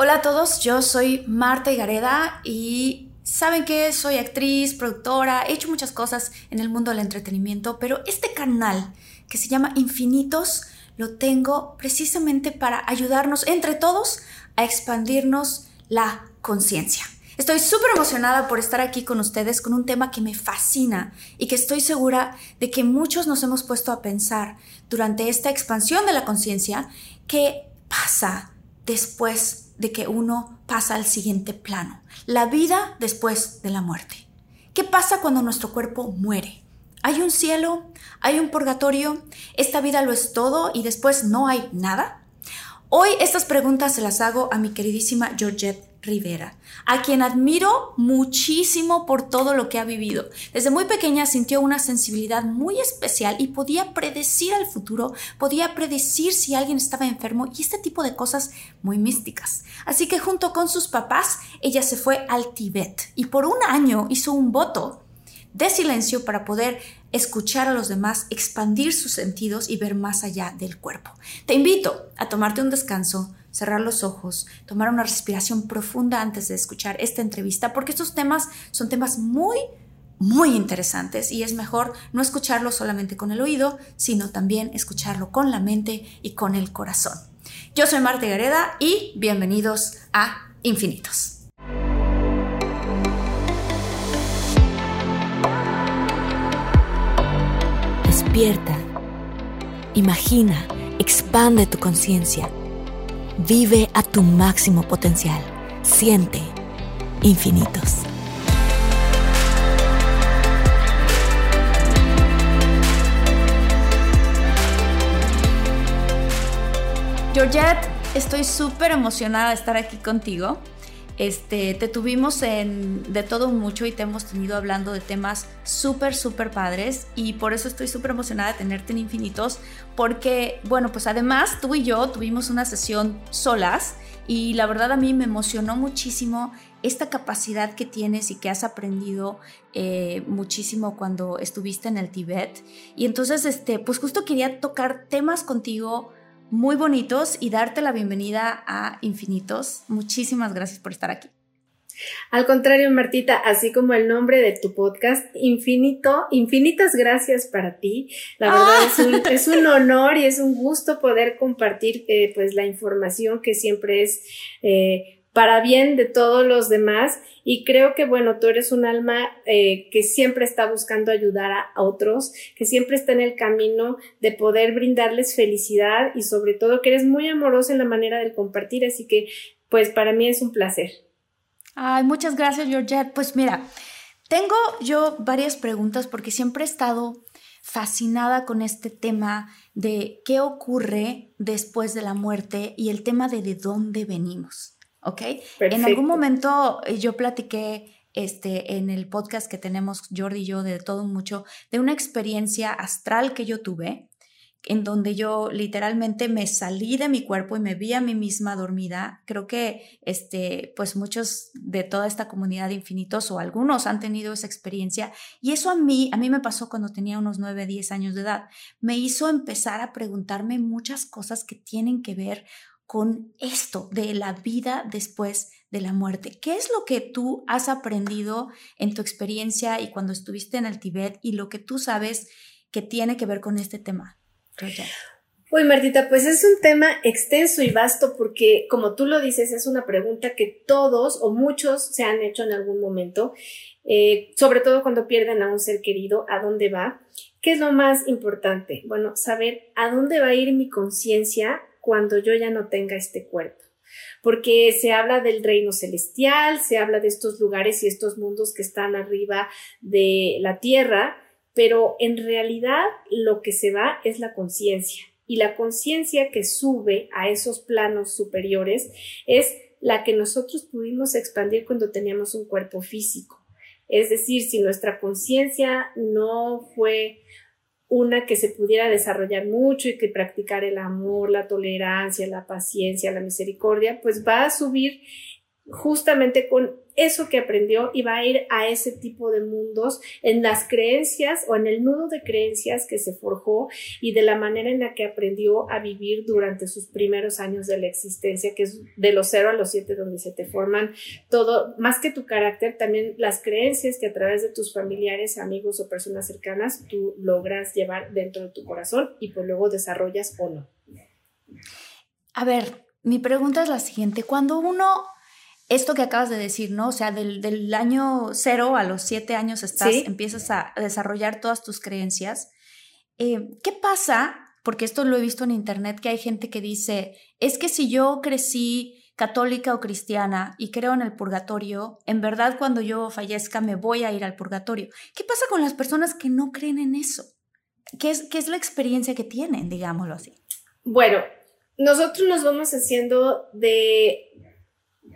Hola a todos, yo soy Marta Gareda y saben que soy actriz, productora, he hecho muchas cosas en el mundo del entretenimiento, pero este canal que se llama Infinitos lo tengo precisamente para ayudarnos entre todos a expandirnos la conciencia. Estoy súper emocionada por estar aquí con ustedes con un tema que me fascina y que estoy segura de que muchos nos hemos puesto a pensar durante esta expansión de la conciencia, ¿qué pasa después de que uno pasa al siguiente plano, la vida después de la muerte. ¿Qué pasa cuando nuestro cuerpo muere? ¿Hay un cielo? ¿Hay un purgatorio? ¿Esta vida lo es todo y después no hay nada? Hoy estas preguntas se las hago a mi queridísima Georgette Rivera, a quien admiro muchísimo por todo lo que ha vivido. Desde muy pequeña sintió una sensibilidad muy especial y podía predecir el futuro, podía predecir si alguien estaba enfermo y este tipo de cosas muy místicas. Así que junto con sus papás, ella se fue al Tíbet y por un año hizo un voto de silencio para poder escuchar a los demás, expandir sus sentidos y ver más allá del cuerpo. Te invito a tomarte un descanso, cerrar los ojos, tomar una respiración profunda antes de escuchar esta entrevista, porque estos temas son temas muy, muy interesantes y es mejor no escucharlo solamente con el oído, sino también escucharlo con la mente y con el corazón. Yo soy Marta Gareda y bienvenidos a Infinitos. Despierta, imagina, expande tu conciencia, vive a tu máximo potencial, siente infinitos. Georgette, estoy súper emocionada de estar aquí contigo. Este, te tuvimos en de todo mucho y te hemos tenido hablando de temas súper, súper padres y por eso estoy súper emocionada de tenerte en Infinitos porque, bueno, pues además tú y yo tuvimos una sesión solas y la verdad a mí me emocionó muchísimo esta capacidad que tienes y que has aprendido eh, muchísimo cuando estuviste en el Tíbet. Y entonces, este, pues justo quería tocar temas contigo muy bonitos y darte la bienvenida a Infinitos. Muchísimas gracias por estar aquí. Al contrario, Martita, así como el nombre de tu podcast, Infinito, infinitas gracias para ti. La verdad es, un, es, un, honor y es un gusto poder compartir eh, pues la información que siempre es eh, para bien de todos los demás y creo que bueno, tú eres un alma eh, que siempre está buscando ayudar a otros, que siempre está en el camino de poder brindarles felicidad y sobre todo que eres muy amorosa en la manera de compartir, así que pues para mí es un placer. Ay, muchas gracias Georgette. Pues mira, tengo yo varias preguntas porque siempre he estado fascinada con este tema de qué ocurre después de la muerte y el tema de de dónde venimos. ¿Ok? En algún momento eh, yo platiqué este, en el podcast que tenemos Jordi y yo de todo mucho, de una experiencia astral que yo tuve, en donde yo literalmente me salí de mi cuerpo y me vi a mí misma dormida. Creo que este, pues muchos de toda esta comunidad de infinitos o algunos han tenido esa experiencia y eso a mí, a mí me pasó cuando tenía unos 9, 10 años de edad. Me hizo empezar a preguntarme muchas cosas que tienen que ver con esto de la vida después de la muerte. ¿Qué es lo que tú has aprendido en tu experiencia y cuando estuviste en el Tíbet y lo que tú sabes que tiene que ver con este tema? Uy, Martita, pues es un tema extenso y vasto porque, como tú lo dices, es una pregunta que todos o muchos se han hecho en algún momento, eh, sobre todo cuando pierden a un ser querido, ¿a dónde va? ¿Qué es lo más importante? Bueno, saber a dónde va a ir mi conciencia cuando yo ya no tenga este cuerpo porque se habla del reino celestial, se habla de estos lugares y estos mundos que están arriba de la tierra, pero en realidad lo que se va es la conciencia y la conciencia que sube a esos planos superiores es la que nosotros pudimos expandir cuando teníamos un cuerpo físico. Es decir, si nuestra conciencia no fue una que se pudiera desarrollar mucho y que practicar el amor, la tolerancia, la paciencia, la misericordia, pues va a subir justamente con eso que aprendió y va a ir a ese tipo de mundos en las creencias o en el nudo de creencias que se forjó y de la manera en la que aprendió a vivir durante sus primeros años de la existencia, que es de los cero a los siete donde se te forman todo, más que tu carácter, también las creencias que a través de tus familiares, amigos o personas cercanas tú logras llevar dentro de tu corazón y pues luego desarrollas o no. A ver, mi pregunta es la siguiente, cuando uno esto que acabas de decir, ¿no? O sea, del, año cero a los siete años estás, empiezas a, desarrollar todas tus creencias. Eh, ¿Qué pasa? Porque esto lo he visto en internet, que hay gente que dice, es que si yo crecí católica o cristiana y creo en el purgatorio, en verdad cuando yo fallezca me voy a ir al purgatorio. ¿Qué pasa con las personas que no creen en eso? ¿Qué es, qué es la experiencia que tienen, digámoslo así? Bueno, nosotros nos vamos haciendo de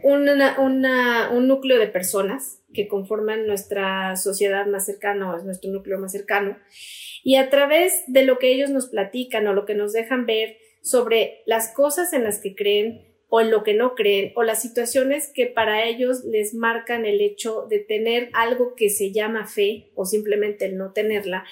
un núcleo de personas que conforman nuestra sociedad más cercana o es nuestro núcleo más cercano. Y a través de lo que ellos nos platican o lo que nos dejan ver sobre las cosas en las que creen o en lo que no creen o las situaciones que para ellos les marcan el hecho de tener algo que se llama fe o simplemente el no tenerla,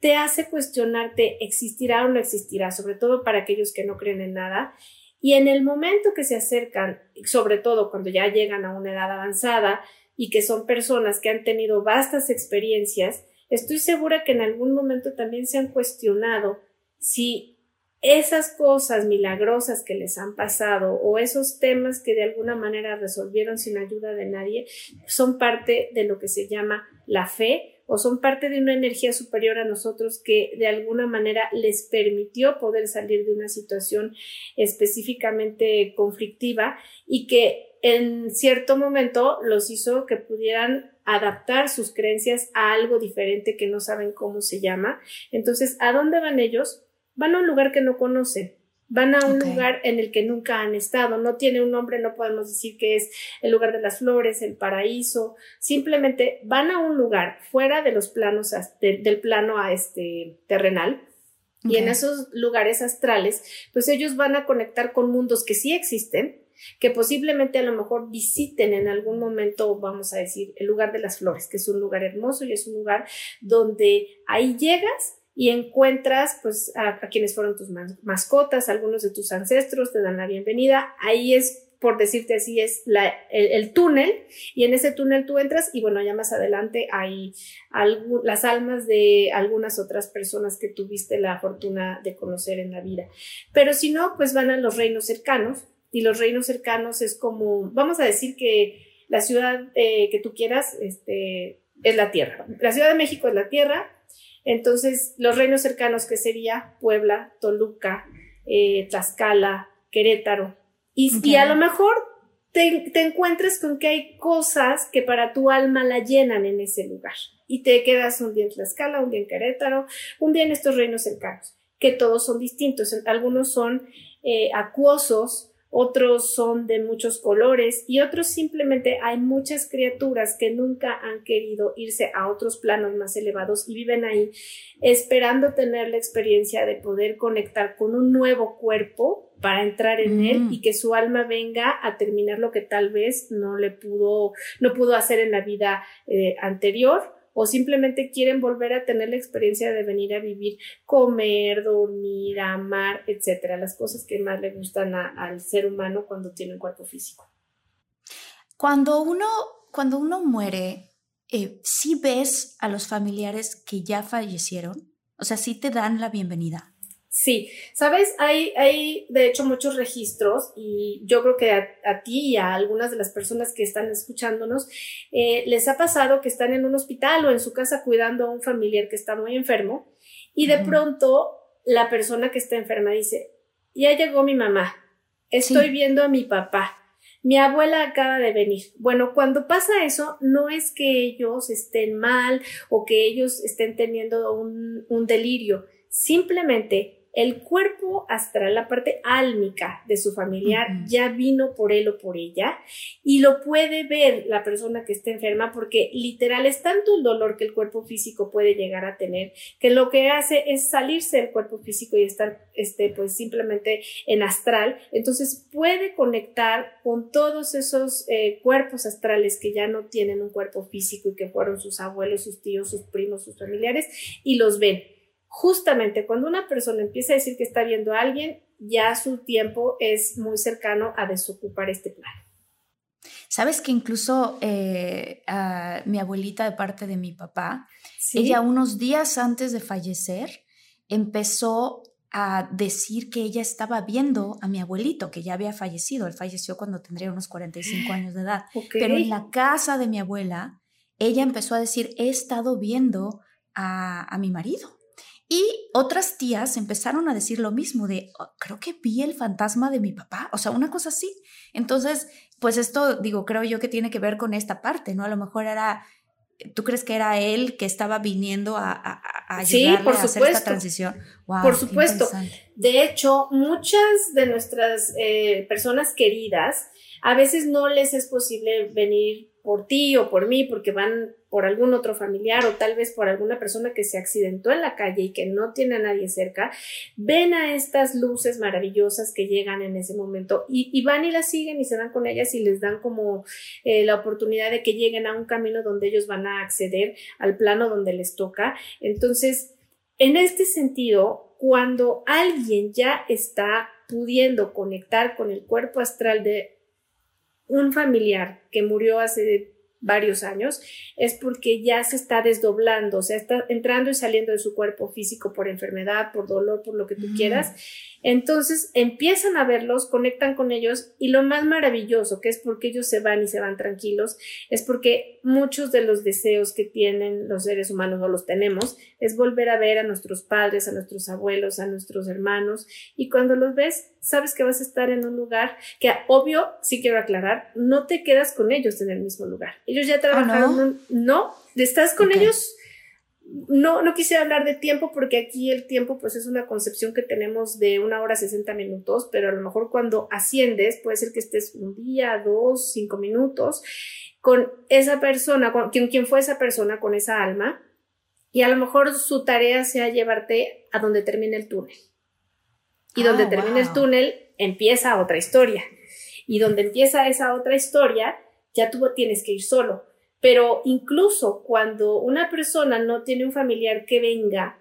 te hace cuestionarte existirá o no existirá, sobre todo para aquellos que no creen en nada y en el momento que se acercan, sobre todo cuando ya llegan a una edad avanzada y que son personas que han tenido vastas experiencias, estoy segura que en algún momento también se han cuestionado si esas cosas milagrosas que les han pasado o esos temas que de alguna manera resolvieron sin ayuda de nadie son parte de lo que se llama la fe o son parte de una energía superior a nosotros que de alguna manera les permitió poder salir de una situación específicamente conflictiva y que en cierto momento los hizo que pudieran adaptar sus creencias a algo diferente que no saben cómo se llama. Entonces, ¿a dónde van ellos? Van a un lugar que no conocen Van a un lugar en el que nunca han estado, no tiene un nombre, no podemos decir que es el lugar de las flores, el paraíso, simplemente van a un lugar fuera de los planos, del plano a este terrenal, y en esos lugares astrales, pues ellos van a conectar con mundos que sí existen, que posiblemente a lo mejor visiten en algún momento, vamos a decir, el lugar de las flores, que es un lugar hermoso y es un lugar donde ahí llegas y encuentras pues a, quienes fueron tus mascotas, algunos de tus ancestros te dan la bienvenida. Ahí es por decirte así, es el, túnel y en ese túnel tú entras y bueno, ya más adelante hay las almas de algunas otras personas que tuviste la fortuna de conocer en la vida. Pero si no, pues van a los reinos cercanos y los reinos cercanos es como, vamos a decir que la ciudad eh, que tú quieras este, es la tierra. La Ciudad de México es la tierra, entonces, los reinos cercanos que sería Puebla, Toluca, eh, Tlaxcala, Querétaro. Y, a lo mejor te, te encuentres con que hay cosas que para tu alma la llenan en ese lugar. Y te quedas un día en Tlaxcala, un día en Querétaro, un día en estos reinos cercanos, que todos son distintos. Algunos son eh, acuosos, otros son de muchos colores y otros simplemente hay muchas criaturas que nunca han querido irse a otros planos más elevados y viven ahí esperando tener la experiencia de poder conectar con un nuevo cuerpo para entrar en él mm. y que su alma venga a terminar lo que tal vez no le pudo no pudo hacer en la vida eh, anterior o simplemente quieren volver a tener la experiencia de venir a vivir, comer, dormir, amar, etcétera, las cosas que más le gustan al ser humano cuando tiene un cuerpo físico. Cuando uno, cuando uno muere, eh, ¿sí ves a los familiares que ya fallecieron? O sea, ¿sí te dan la bienvenida? Sí, sabes, hay, hay de hecho muchos registros y yo creo que a, ti y a algunas de las personas que están escuchándonos eh, les ha pasado que están en un hospital o en su casa cuidando a un familiar que está muy enfermo y de pronto la persona que está enferma dice, ya llegó mi mamá, estoy viendo a mi papá, mi abuela acaba de venir. Bueno, cuando pasa eso, no es que ellos estén mal o que ellos estén teniendo un, un delirio, simplemente el cuerpo astral, la parte álmica de su familiar, ya vino por él o por ella y lo puede ver la persona que está enferma porque literal es tanto el dolor que el cuerpo físico puede llegar a tener que lo que hace es salirse del cuerpo físico y estar este pues simplemente en astral. Entonces puede conectar con todos esos eh, cuerpos astrales que ya no tienen un cuerpo físico y que fueron sus abuelos sus tíos sus primos sus familiares y los ven justamente cuando una persona empieza a decir que está viendo a alguien, ya su tiempo es muy cercano a desocupar este plan. Sabes que incluso eh, mi abuelita de parte de mi papá, ella unos días antes de fallecer empezó a decir que ella estaba viendo a mi abuelito, que ya había fallecido. Él falleció cuando tendría unos 45 años de edad. Pero en la casa de mi abuela, ella empezó a decir, he estado viendo a mi marido. Y otras tías empezaron a decir lo mismo de, oh, creo que vi el fantasma de mi papá, o sea, una cosa así. Entonces, pues esto, digo, creo yo que tiene que ver con esta parte, ¿no? A lo mejor era, ¿tú crees que era él que estaba viniendo a, a, a por a hacer esta transición? por supuesto. De hecho, muchas de nuestras eh, personas queridas, a veces no les es posible venir por ti o por mí, porque van por algún otro familiar o tal vez por alguna persona que se accidentó en la calle y que no tiene a nadie cerca, ven a estas luces maravillosas que llegan en ese momento y, van y las siguen y se van con ellas y les dan como eh, la oportunidad de que lleguen a un camino donde ellos van a acceder al plano donde les toca. Entonces, en este sentido, cuando alguien ya está pudiendo conectar con el cuerpo astral de un familiar que murió hace varios años, es porque ya se está desdoblando, o sea, está entrando y saliendo de su cuerpo físico por enfermedad, por dolor, por lo que tú quieras. Entonces empiezan a verlos, conectan con ellos y lo más maravilloso, que es porque ellos se van y se van tranquilos, es porque muchos de los deseos que tienen los seres humanos o los tenemos, es volver a ver a nuestros padres, a nuestros abuelos, a nuestros hermanos y cuando los ves, sabes que vas a estar en un lugar que obvio, sí quiero aclarar, no te quedas con ellos en el mismo lugar ellos ya trabajaron, no? estás con ellos. No, no quise hablar de tiempo porque aquí el tiempo pues es una concepción que tenemos de una hora 60 minutos, pero a lo mejor cuando asciendes puede ser que estés un día, dos, cinco minutos con esa persona, con quien, fue esa persona, con esa alma, y a lo mejor su tarea sea llevarte a donde termine el túnel. Y donde ah, termine el túnel empieza otra historia. Y donde empieza esa otra historia, ya tú tienes que ir solo. Pero incluso cuando una persona no tiene un familiar que venga,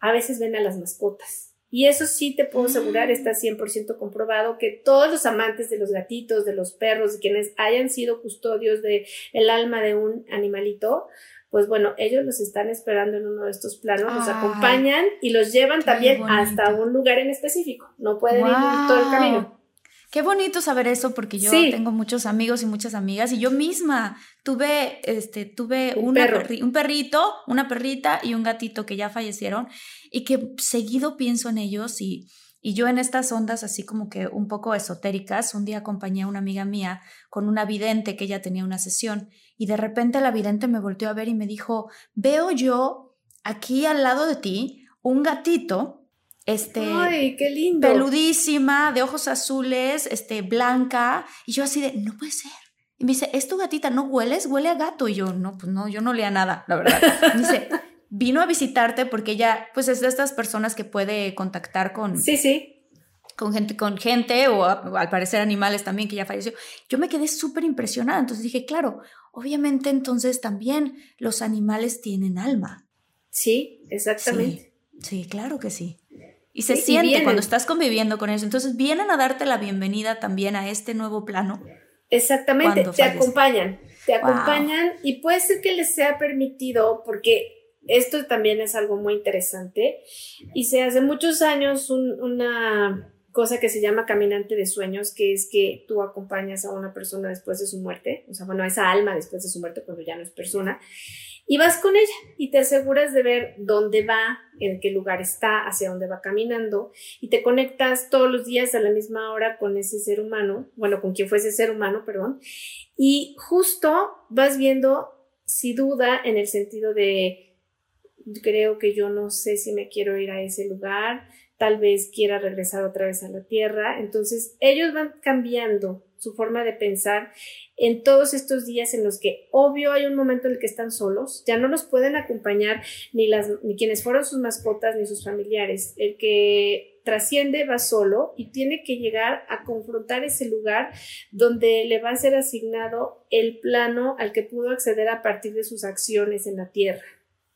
a veces ven a las mascotas. Y eso sí te puedo asegurar, está 100% comprobado que todos los amantes de los gatitos, de los perros, de quienes hayan sido custodios de el alma de un animalito, pues bueno, ellos los están esperando en uno de estos planos, los acompañan y los llevan también hasta un lugar en específico. No pueden ir todo el camino. Qué bonito saber eso porque yo tengo muchos amigos y muchas amigas y yo misma tuve, este, tuve un, un perrito, una perrita y un gatito que ya fallecieron y que seguido pienso en ellos y, y yo en estas ondas así como que un poco esotéricas, un día acompañé a una amiga mía con una vidente que ella tenía una sesión y de repente la vidente me volteó a ver y me dijo, veo yo aquí al lado de ti un gatito este, Ay, qué lindo. peludísima, de ojos azules, este, blanca, y yo así de, no puede ser. Y me dice, ¿es tu gatita? ¿No hueles? Huele a gato. Y yo, no, pues no, yo no leía nada, la verdad. me dice, vino a visitarte porque ella, pues es de estas personas que puede contactar con... Sí, sí. Con gente, con gente o, al parecer animales también que ya falleció. Yo me quedé súper impresionada. Entonces dije, claro, obviamente entonces también los animales tienen alma. Sí, exactamente. sí claro que sí. Y se siente cuando estás conviviendo con ellos. Entonces vienen a darte la bienvenida también a este nuevo plano. Exactamente, te acompañan, te acompañan y puede ser que les sea permitido porque esto también es algo muy interesante se hace muchos años una cosa que se llama caminante de sueños, que es que tú acompañas a una persona después de su muerte, o sea, bueno, a esa alma después de su muerte cuando ya no es persona, y vas con ella y te aseguras de ver dónde va, en qué lugar está, hacia dónde va caminando y te conectas todos los días a la misma hora con ese ser humano, bueno, con quien fue ese ser humano, perdón, y justo vas viendo si duda en el sentido de creo que yo no sé si me quiero ir a ese lugar, tal vez quiera regresar otra vez a la Tierra. Entonces, ellos van cambiando su forma de pensar en todos estos días en los que obvio hay un momento en el que están solos, ya no los pueden acompañar ni las ni quienes fueron sus mascotas ni sus familiares. El que trasciende va solo y tiene que llegar a confrontar ese lugar donde le va a ser asignado el plano al que pudo acceder a partir de sus acciones en la tierra.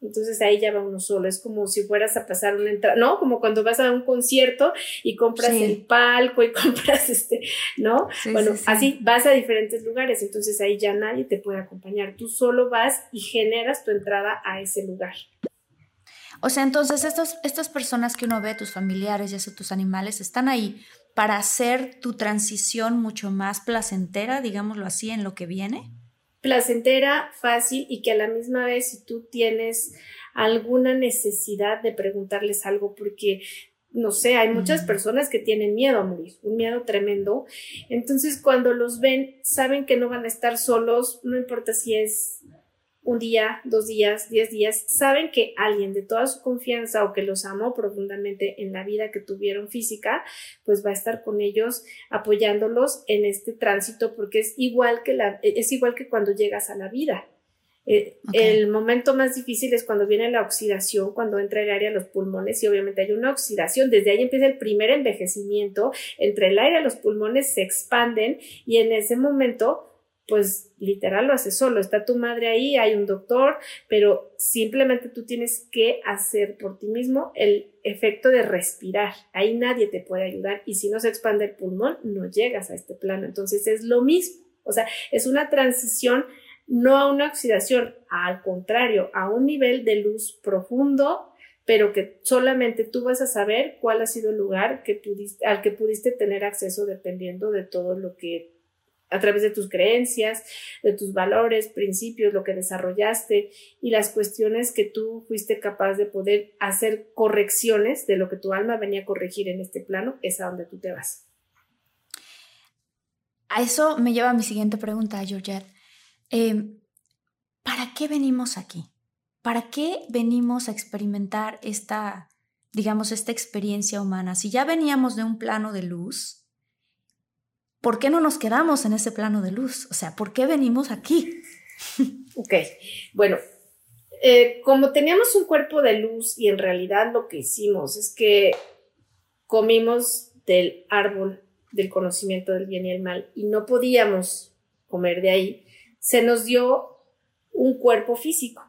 Entonces ahí ya va uno solo, es como si fueras a pasar una entrada, ¿no? Como cuando vas a un concierto y compras el palco y compras este, ¿no? bueno, así vas a diferentes lugares, entonces ahí ya nadie te puede acompañar, tú solo vas y generas tu entrada a ese lugar. O sea, entonces estos, estas personas que uno ve, tus familiares, ya sea tus animales, están ahí para hacer tu transición mucho más placentera, digámoslo así, en lo que viene placentera, fácil y que a la misma vez si tú tienes alguna necesidad de preguntarles algo porque no sé, hay muchas personas que tienen miedo a morir, un miedo tremendo. Entonces, cuando los ven, saben que no van a estar solos, no importa si es un día, dos días, diez días, saben que alguien de toda su confianza o que los amó profundamente en la vida que tuvieron física, pues va a estar con ellos apoyándolos en este tránsito porque es igual que la, es igual que cuando llegas a la vida. Eh, el momento más difícil es cuando viene la oxidación, cuando entra el aire a los pulmones y obviamente hay una oxidación. Desde ahí empieza el primer envejecimiento. Entre el aire y los pulmones se expanden y en ese momento pues literal lo haces solo. Está tu madre ahí, hay un doctor, pero simplemente tú tienes que hacer por ti mismo el efecto de respirar. Ahí nadie te puede ayudar y si no se expande el pulmón, no llegas a este plano. Entonces es lo mismo. O sea, es una transición no a una oxidación, al contrario, a un nivel de luz profundo, pero que solamente tú vas a saber cuál ha sido el lugar que pudiste, al que pudiste tener acceso dependiendo de todo lo que a través de tus creencias, de tus valores, principios, lo que desarrollaste y las cuestiones que tú fuiste capaz de poder hacer correcciones de lo que tu alma venía a corregir en este plano, es a donde tú te vas. A eso me lleva a mi siguiente pregunta, Georgette. Em, ¿Para qué venimos aquí? ¿Para qué venimos a experimentar esta, digamos, esta experiencia humana? Si ya veníamos de un plano de luz, ¿por qué no nos quedamos en ese plano de luz? O sea, ¿por qué venimos aquí? ok, bueno, eh, como teníamos un cuerpo de luz y en realidad lo que hicimos es que comimos del árbol del conocimiento del bien y el mal y no podíamos comer de ahí, se nos dio un cuerpo físico.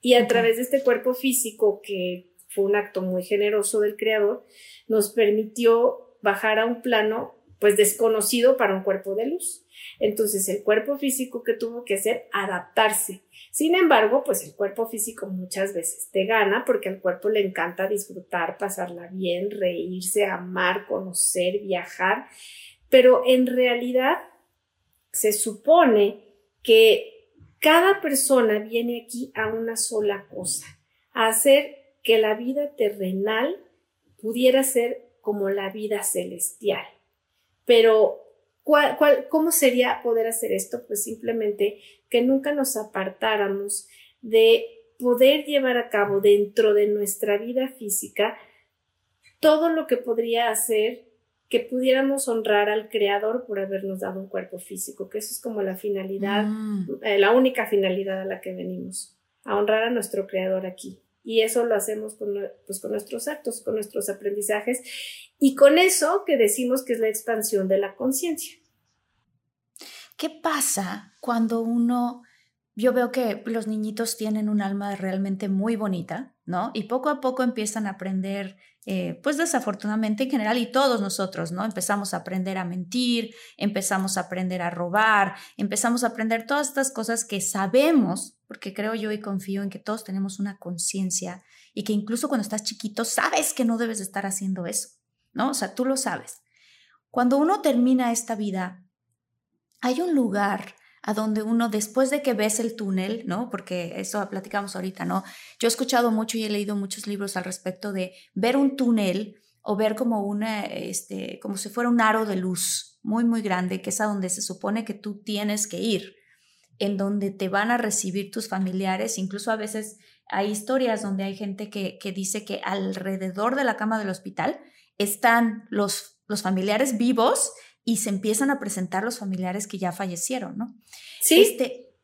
Y a través de este cuerpo físico, que fue un acto muy generoso del Creador, nos permitió bajar a un plano pues desconocido para un cuerpo de luz. Entonces el cuerpo físico que tuvo que hacer, adaptarse. Sin embargo, pues el cuerpo físico muchas veces te gana porque al cuerpo le encanta disfrutar, pasarla bien, reírse, amar, conocer, viajar, pero en realidad se supone que cada persona viene aquí a una sola cosa, a hacer que la vida terrenal pudiera ser como la vida celestial. Pero, ¿cuál, cómo sería poder hacer esto? Pues simplemente que nunca nos apartáramos de poder llevar a cabo dentro de nuestra vida física todo lo que podría hacer que pudiéramos honrar al Creador por habernos dado un cuerpo físico, que eso es como la finalidad, mm. eh, la única finalidad a la que venimos, a honrar a nuestro Creador aquí. Y eso lo hacemos con, pues, con nuestros actos, con nuestros aprendizajes y con eso que decimos que es la expansión de la conciencia. ¿Qué pasa cuando uno, yo veo que los niñitos tienen un alma realmente muy bonita, ¿no? Y poco a poco empiezan a aprender eh, pues desafortunadamente en general y todos nosotros, ¿no? Empezamos a aprender a mentir, empezamos a aprender a robar, empezamos a aprender todas estas cosas que sabemos, porque creo yo y confío en que todos tenemos una conciencia y que incluso cuando estás chiquito sabes que no debes estar haciendo eso, ¿no? O sea, tú lo sabes. Cuando uno termina esta vida, hay un lugar a donde uno, después de que ves el túnel, ¿no? Porque eso platicamos ahorita, ¿no? Yo he escuchado mucho y he leído muchos libros al respecto de ver un túnel o ver como una, este, como si fuera un aro de luz muy, muy grande, que es a donde se supone que tú tienes que ir, en donde te van a recibir tus familiares, incluso a veces hay historias donde hay gente que, que dice que alrededor de la cama del hospital están los, los familiares vivos y se empiezan a presentar los familiares que ya fallecieron, ¿no? Sí. Este,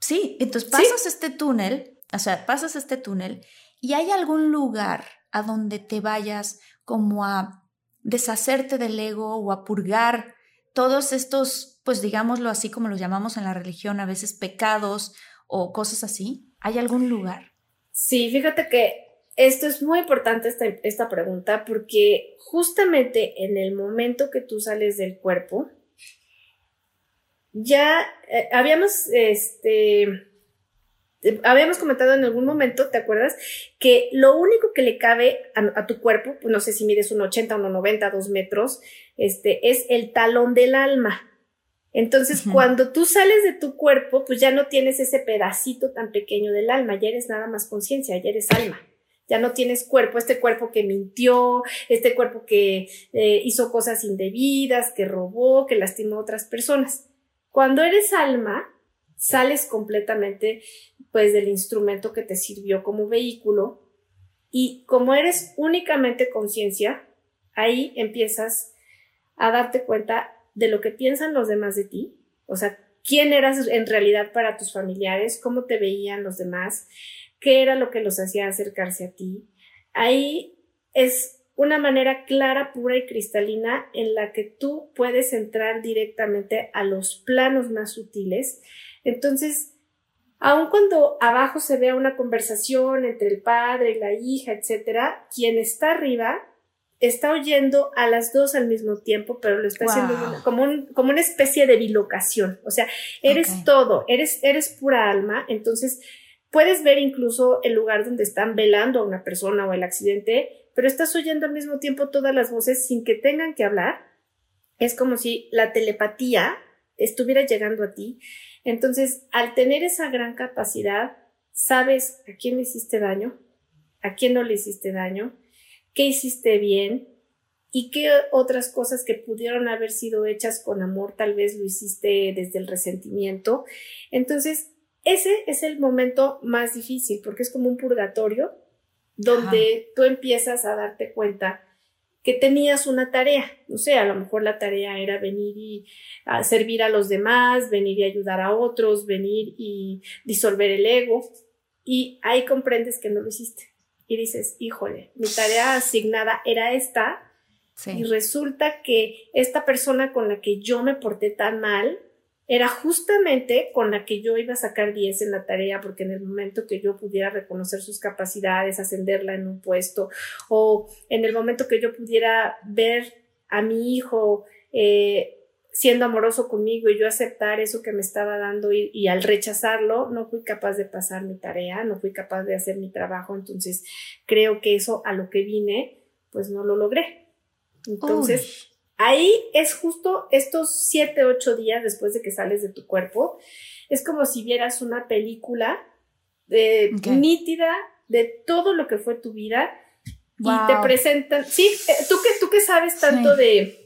sí, entonces pasas este túnel, o sea, pasas este túnel y hay algún lugar a donde te vayas como a deshacerte del ego o a purgar todos estos, pues digámoslo así como los llamamos en la religión, a veces pecados o cosas así. ¿Hay algún lugar? Sí, fíjate que esto es muy importante esta, esta pregunta porque justamente en el momento que tú sales del cuerpo, ya eh, habíamos, este, habíamos comentado en algún momento, ¿te acuerdas? Que lo único que le cabe a, tu cuerpo, no sé si mides un 80, 90, 2 metros, este, es el talón del alma. Entonces, cuando tú sales de tu cuerpo, pues ya no tienes ese pedacito tan pequeño del alma, ya eres nada más conciencia, ya eres alma ya no tienes cuerpo, este cuerpo que mintió, este cuerpo que eh, hizo cosas indebidas, que robó, que lastimó a otras personas. Cuando eres alma, sales completamente pues del instrumento que te sirvió como vehículo y como eres únicamente conciencia, ahí empiezas a darte cuenta de lo que piensan los demás de ti, o sea, quién eras en realidad para tus familiares, cómo te veían los demás, qué era lo que los hacía acercarse a ti. Ahí es una manera clara, pura y cristalina en la que tú puedes entrar directamente a los planos más sutiles. Entonces, aun cuando abajo se vea una conversación entre el padre y la hija, etcétera, quien está arriba está oyendo a las dos al mismo tiempo, pero lo está haciendo como, como una especie de bilocación. O sea, eres todo, eres, eres pura alma. Entonces, Puedes ver incluso el lugar donde están velando a una persona o el accidente, pero estás oyendo al mismo tiempo todas las voces sin que tengan que hablar. Es como si la telepatía estuviera llegando a ti. Entonces, al tener esa gran capacidad, sabes a quién le hiciste daño, a quién no le hiciste daño, qué hiciste bien y qué otras cosas que pudieron haber sido hechas con amor tal vez lo hiciste desde el resentimiento. Entonces, ese es el momento más difícil porque es como un purgatorio donde tú empiezas a darte cuenta que tenías una tarea, no sé, a lo mejor la tarea era venir y servir a los demás, venir y ayudar a otros, venir y disolver el ego, y ahí comprendes que no lo hiciste. Y dices, híjole, mi tarea asignada era esta, y resulta que esta persona con la que yo me porté tan mal, era justamente con la que yo iba a sacar 10 en la tarea, porque en el momento que yo pudiera reconocer sus capacidades, ascenderla en un puesto, o en el momento que yo pudiera ver a mi hijo eh, siendo amoroso conmigo y yo aceptar eso que me estaba dando y, y, al rechazarlo, no fui capaz de pasar mi tarea, no fui capaz de hacer mi trabajo, entonces creo que eso a lo que vine, pues no lo logré. Entonces, Ahí es justo estos siete, ocho días después de que sales de tu cuerpo. Es como si vieras una película de, nítida de todo lo que fue tu vida y te presentan. Sí, eh, tú que, tú que sabes tanto de,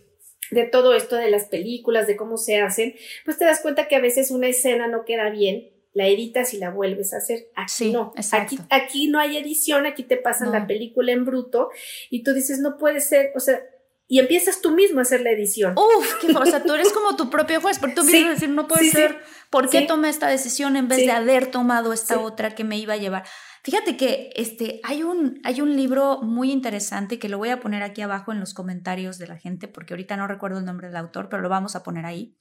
de todo esto, de las películas, de cómo se hacen, pues te das cuenta que a veces una escena no queda bien, la editas y la vuelves a hacer. Aquí no, aquí, aquí, no hay edición, aquí te pasan la película en bruto y tú dices, no puede ser, o sea, y empiezas tú mismo a hacer la edición. Uf, qué, o sea, tú eres como tu propio juez, porque tú sí, a decir, no puede ser, ¿por qué tomé esta decisión en vez de haber tomado esta otra que me iba a llevar? Fíjate que este, hay, un, hay un libro muy interesante que lo voy a poner aquí abajo en los comentarios de la gente, porque ahorita no recuerdo el nombre del autor, pero lo vamos a poner ahí.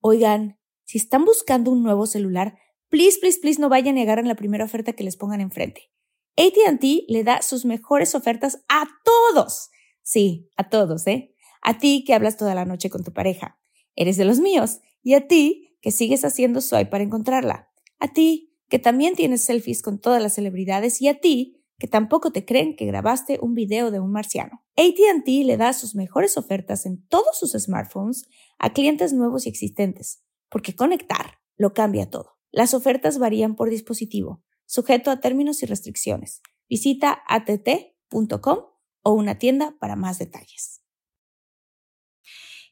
Oigan, si están buscando un nuevo celular, please, please, please no vayan a negar en la primera oferta que les pongan enfrente. ATT le da sus mejores ofertas a todos. Sí, a todos, ¿eh? A ti que hablas toda la noche con tu pareja. Eres de los míos. Y a ti que sigues haciendo swipe para encontrarla. A ti que también tienes selfies con todas las celebridades. Y a ti que tampoco te creen que grabaste un video de un marciano. ATT le da sus mejores ofertas en todos sus smartphones a clientes nuevos y existentes, porque conectar lo cambia todo. Las ofertas varían por dispositivo sujeto a términos y restricciones. Visita att.com o una tienda para más detalles.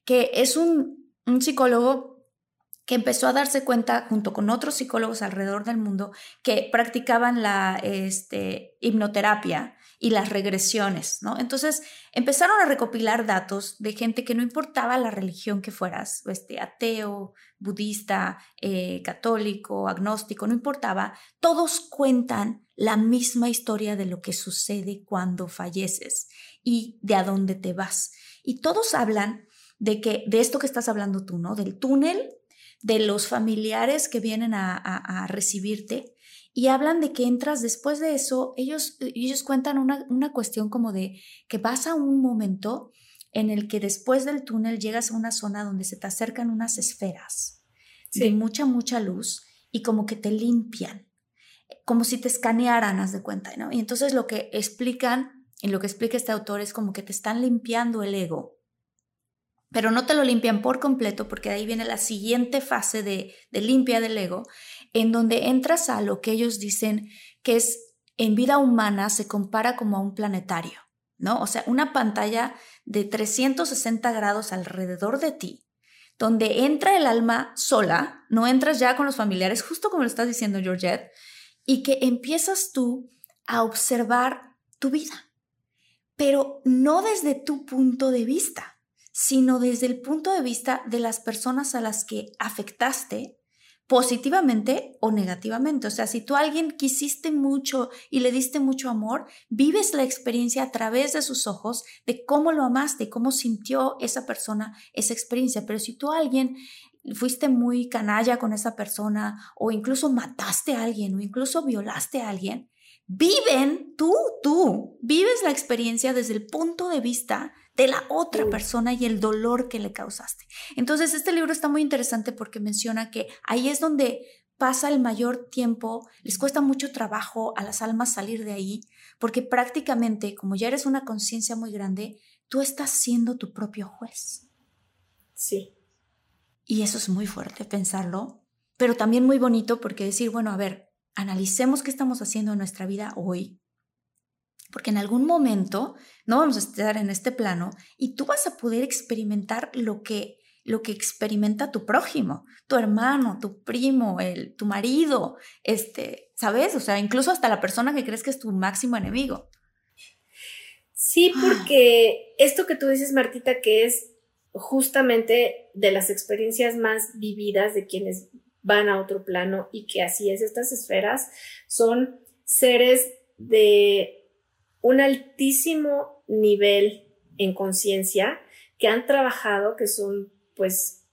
Que es un, un psicólogo que empezó a darse cuenta junto con otros psicólogos alrededor del mundo que practicaban la este, hipnoterapia y las regresiones, ¿no? Entonces empezaron a recopilar datos de gente que no importaba la religión que fueras, este, ateo, budista, eh, católico, agnóstico, no importaba, todos cuentan la misma historia de lo que sucede cuando falleces y de a dónde te vas. Y todos hablan de que de esto que estás hablando tú, ¿no? Del túnel, de los familiares que vienen a, a recibirte y hablan de que entras después de eso, ellos, ellos cuentan una, una cuestión como de que vas a un momento en el que después del túnel llegas a una zona donde se te acercan unas esferas de mucha, mucha luz y como que te limpian, como si te escanearan, haz de cuenta, ¿no? Y entonces lo que explican, en lo que explica este autor es como que te están limpiando el ego, pero no te lo limpian por completo porque de ahí viene la siguiente fase de, de limpia del ego, en donde entras a lo que ellos dicen que es en vida humana se compara como a un planetario, ¿no? O sea, una pantalla de 360 grados alrededor de ti, donde entra el alma sola, no entras ya con los familiares, justo como lo estás diciendo Georgette, y que empiezas tú a observar tu vida, pero no desde tu punto de vista, sino desde el punto de vista de las personas a las que afectaste positivamente o negativamente. O sea, si tú a alguien quisiste mucho y le diste mucho amor, vives la experiencia a través de sus ojos de cómo lo amaste, cómo sintió esa persona esa experiencia. Pero si tú a alguien fuiste muy canalla con esa persona o incluso mataste a alguien o incluso violaste a alguien, viven tú, tú, vives la experiencia desde el punto de vista de la otra persona y el dolor que le causaste. Entonces, este libro está muy interesante porque menciona que ahí es donde pasa el mayor tiempo, les cuesta mucho trabajo a las almas salir de ahí, porque prácticamente, como ya eres una conciencia muy grande, tú estás siendo tu propio juez. Sí. Y eso es muy fuerte pensarlo, pero también muy bonito porque decir, bueno, a ver, analicemos qué estamos haciendo en nuestra vida hoy, porque en algún momento no vamos a estar en este plano y tú vas a poder experimentar lo que lo que experimenta tu prójimo, tu hermano, tu primo, el, tu marido, este, ¿sabes? O sea, incluso hasta la persona que crees que es tu máximo enemigo. Sí, ah. porque esto que tú dices, Martita, que es justamente de las experiencias más vividas de quienes van a otro plano y que así es, estas esferas son seres de un altísimo nivel en conciencia que han trabajado, que son pues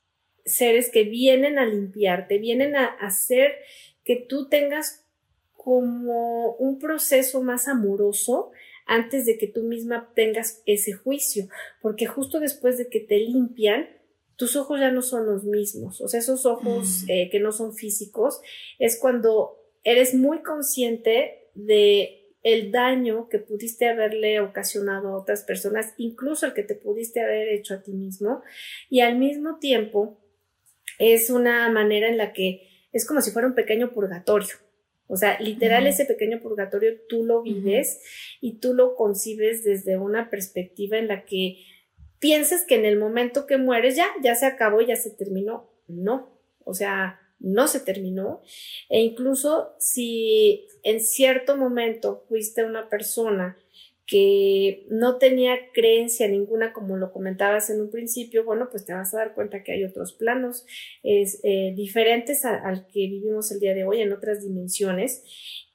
seres que vienen a limpiarte, vienen a hacer que tú tengas como un proceso más amoroso antes de que tú misma tengas ese juicio, porque justo después de que te limpian, tus ojos ya no son los mismos, o sea, esos ojos mm. eh, que no son físicos, es cuando eres muy consciente de el daño que pudiste haberle ocasionado a otras personas, incluso el que te pudiste haber hecho a ti mismo, y al mismo tiempo es una manera en la que es como si fuera un pequeño purgatorio. O sea, literal ese pequeño purgatorio tú lo vives y tú lo concibes desde una perspectiva en la que piensas que en el momento que mueres ya, ya se acabó, ya se terminó. No, o sea, no se terminó. E incluso si en cierto momento fuiste una persona que no tenía creencia ninguna, como lo comentabas en un principio, bueno, pues te vas a dar cuenta que hay otros planos es, eh, diferentes al que vivimos el día de hoy en otras dimensiones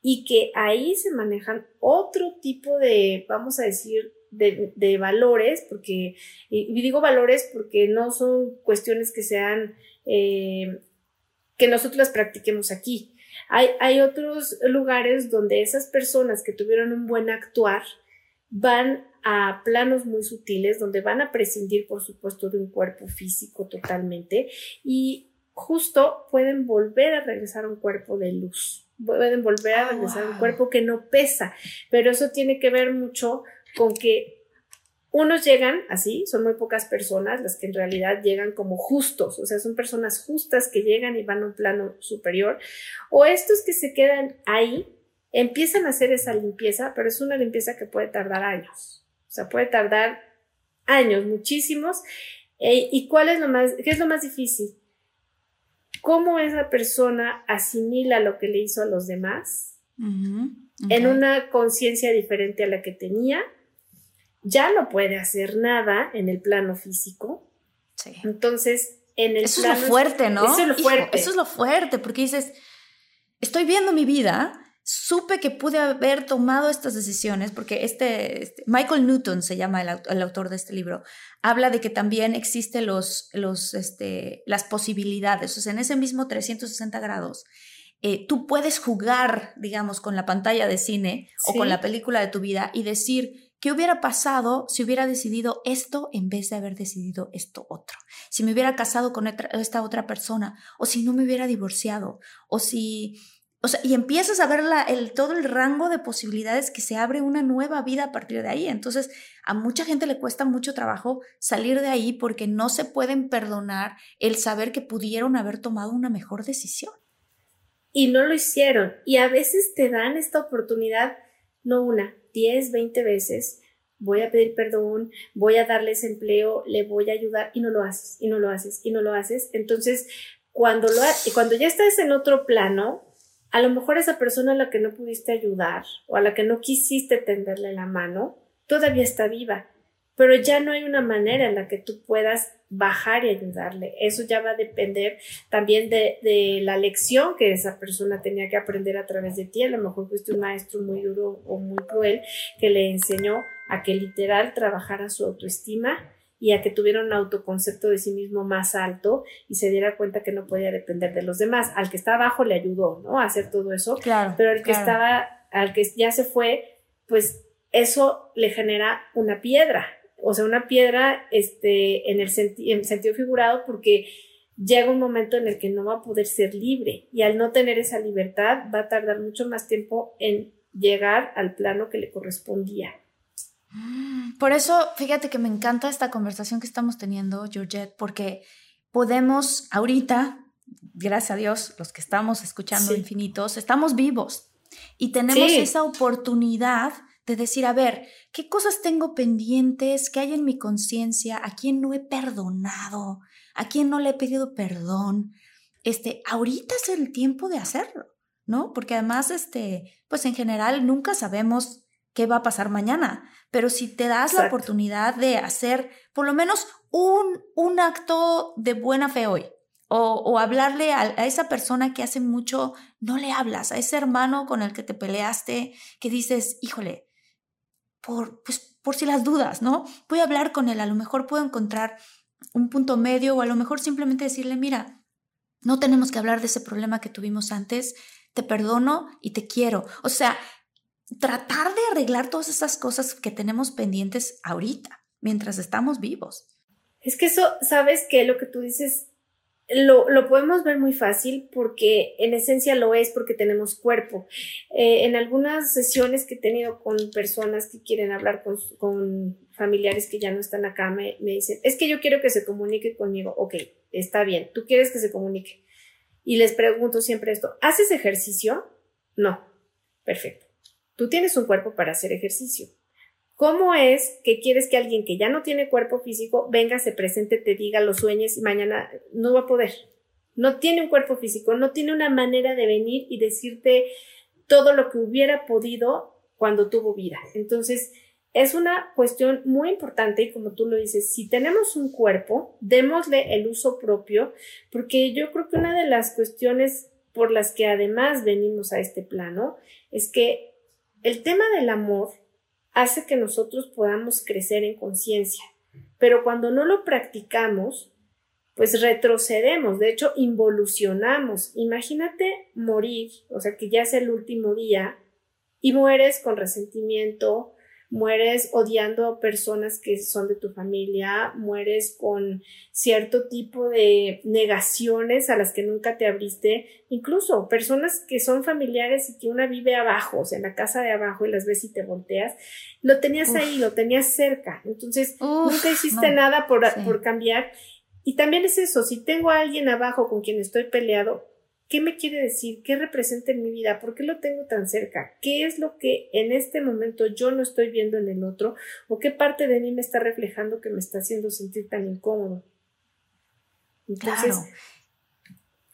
y que ahí se manejan otro tipo de, vamos a decir, de, valores, porque, y, digo valores porque no son cuestiones que sean, eh, que nosotros las practiquemos aquí, Hay, hay otros lugares donde esas personas que tuvieron un buen actuar van a planos muy sutiles donde van a prescindir, por supuesto, de un cuerpo físico totalmente y justo pueden volver a regresar a un cuerpo de luz, pueden volver a Oh, regresar a un cuerpo que no pesa, pero eso tiene que ver mucho con que unos llegan así, son muy pocas personas las que en realidad llegan como justos, o sea, son personas justas que llegan y van a un plano superior, o estos que se quedan ahí, empiezan a hacer esa limpieza, pero es una limpieza que puede tardar años, o sea, puede tardar años, muchísimos. Eh, ¿Y cuál es lo más, qué es lo más difícil? ¿Cómo esa persona asimila lo que le hizo a los demás? Ujú, en ok. una conciencia diferente a la que tenía, ya no puede hacer nada en el plano físico. Sí. Entonces, en el Eso es lo plano fuerte, ¿no? Eso es lo Hijo, fuerte. eso es lo fuerte, porque dices, estoy viendo mi vida, supe que pude haber tomado estas decisiones, porque este, este- Michael Newton se llama el, au- el autor de este libro, habla de que también existen los, los, este, las posibilidades, o sea, en ese mismo 360 grados. eh, tú puedes jugar, digamos, con la pantalla de cine o con la película de tu vida y decir, ¿qué hubiera pasado si hubiera decidido esto en vez de haber decidido esto otro? Si me hubiera casado con esta otra persona, o si no me hubiera divorciado, o si... O sea, y empiezas a ver el, todo el rango de posibilidades que se abre una nueva vida a partir de ahí. Entonces, a mucha gente le cuesta mucho trabajo salir de ahí porque no se pueden perdonar el saber que pudieron haber tomado una mejor decisión. y no lo hicieron. Y a veces te dan esta oportunidad, no una, 10, 20 veces. Voy a pedir perdón, voy a darles empleo, le voy a ayudar y no lo haces, y no lo haces, y no lo haces. Entonces, cuando, lo ha- cuando ya estás en otro plano, a lo mejor esa persona a la que no pudiste ayudar o a la que no quisiste tenderle la mano, todavía está viva, pero ya no hay una manera en la que tú puedas bajar y ayudarle. Eso ya va a depender también de, la lección que esa persona tenía que aprender a través de ti. A lo mejor fuiste un maestro muy duro o muy cruel que le enseñó a que literal trabajara su autoestima y a que tuviera un autoconcepto de sí mismo más alto y se diera cuenta que no podía depender de los demás. Al que está abajo le ayudó, ¿no? A hacer todo eso, Claro. pero al que estaba, al que ya se fue, pues eso le genera una piedra, o sea, una piedra este, en, el senti- en sentido figurado porque llega un momento en el que no va a poder ser libre y al no tener esa libertad va a tardar mucho más tiempo en llegar al plano que le correspondía. Por eso, fíjate que me encanta esta conversación que estamos teniendo, Georgette, porque podemos ahorita, gracias a Dios, los que estamos escuchando Sí. infinitos, estamos vivos y tenemos Sí. esa oportunidad de decir, a ver, ¿qué cosas tengo pendientes? ¿Qué hay en mi conciencia? ¿A quién no he perdonado? ¿A quién no le he pedido perdón? Este, ahorita es el tiempo de hacerlo, ¿no? Porque además, este, pues en general nunca sabemos qué va a pasar mañana, pero si te das la oportunidad de hacer por lo menos un, un acto de buena fe hoy, o, o hablarle a, a esa persona que hace mucho no le hablas, a ese hermano con el que te peleaste, que dices, híjole, por, pues, por si las dudas, ¿no? Voy a hablar con él, a lo mejor puedo encontrar un punto medio o a lo mejor simplemente decirle, mira, no tenemos que hablar de ese problema que tuvimos antes, te perdono y te quiero. O sea, tratar de arreglar todas esas cosas que tenemos pendientes ahorita, mientras estamos vivos. Es que eso, sabes que lo que tú dices lo, lo podemos ver muy fácil porque en esencia lo es porque tenemos cuerpo. Eh, en algunas sesiones que he tenido con personas que quieren hablar con, con familiares que ya no están acá, me, me dicen, es que yo quiero que se comunique conmigo. Ok, está bien, tú quieres que se comunique. Y les pregunto siempre esto, ¿haces ejercicio? No, perfecto. Tú tienes un cuerpo para hacer ejercicio. ¿Cómo es que quieres que alguien que ya no tiene cuerpo físico venga, se presente, te diga, lo sueñes y mañana no va a poder? No tiene un cuerpo físico, no tiene una manera de venir y decirte todo lo que hubiera podido cuando tuvo vida. Entonces, es una cuestión muy importante y como tú lo dices, si tenemos un cuerpo, démosle el uso propio, porque yo creo que una de las cuestiones por las que además venimos a este plano es que el tema del amor hace que nosotros podamos crecer en conciencia, pero cuando no lo practicamos, pues retrocedemos, de hecho involucionamos. Imagínate morir, o sea, que ya es el último día y mueres con resentimiento, mueres odiando a personas que son de tu familia, mueres con cierto tipo de negaciones a las que nunca te abriste, incluso personas que son familiares y que una vive abajo, o sea, en la casa de abajo y las ves y te volteas, lo tenías ahí, lo tenías cerca, entonces nunca hiciste nada por, por cambiar. Y también es eso, si tengo a alguien abajo con quien estoy peleado, ¿Qué me quiere decir? ¿Qué representa en mi vida? ¿Por qué lo tengo tan cerca? ¿Qué es lo que en este momento yo no estoy viendo en el otro? ¿O qué parte de mí me está reflejando que me está haciendo sentir tan incómodo? Entonces,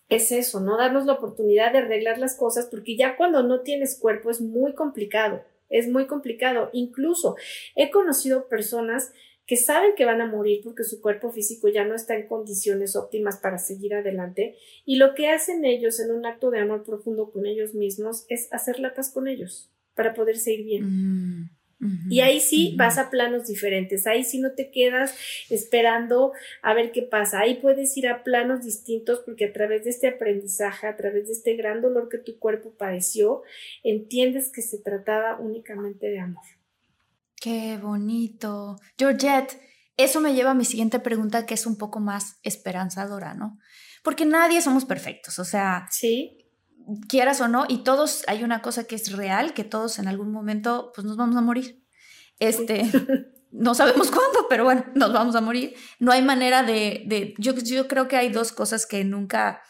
es eso, ¿no? Darnos la oportunidad de arreglar las cosas porque ya cuando no tienes cuerpo es muy complicado, es muy complicado. Incluso he conocido personas que saben que van a morir porque su cuerpo físico ya no está en condiciones óptimas para seguir adelante y lo que hacen ellos en un acto de amor profundo con ellos mismos es hacer la paz con ellos para poder seguir bien. Mm, y ahí sí vas a planos diferentes, ahí sí no te quedas esperando a ver qué pasa, ahí puedes ir a planos distintos porque a través de este aprendizaje, a través de este gran dolor que tu cuerpo padeció, entiendes que se trataba únicamente de amor. Qué bonito. Georgette, eso me lleva a mi siguiente pregunta que es un poco más esperanzadora, ¿no? Porque nadie somos perfectos, o sea, sí. quieras o no, y todos hay una cosa que es real, que todos en algún momento pues nos vamos a morir. Este, no sabemos cuándo, pero bueno, nos vamos a morir. No hay manera de, de yo, yo creo que hay dos cosas que nunca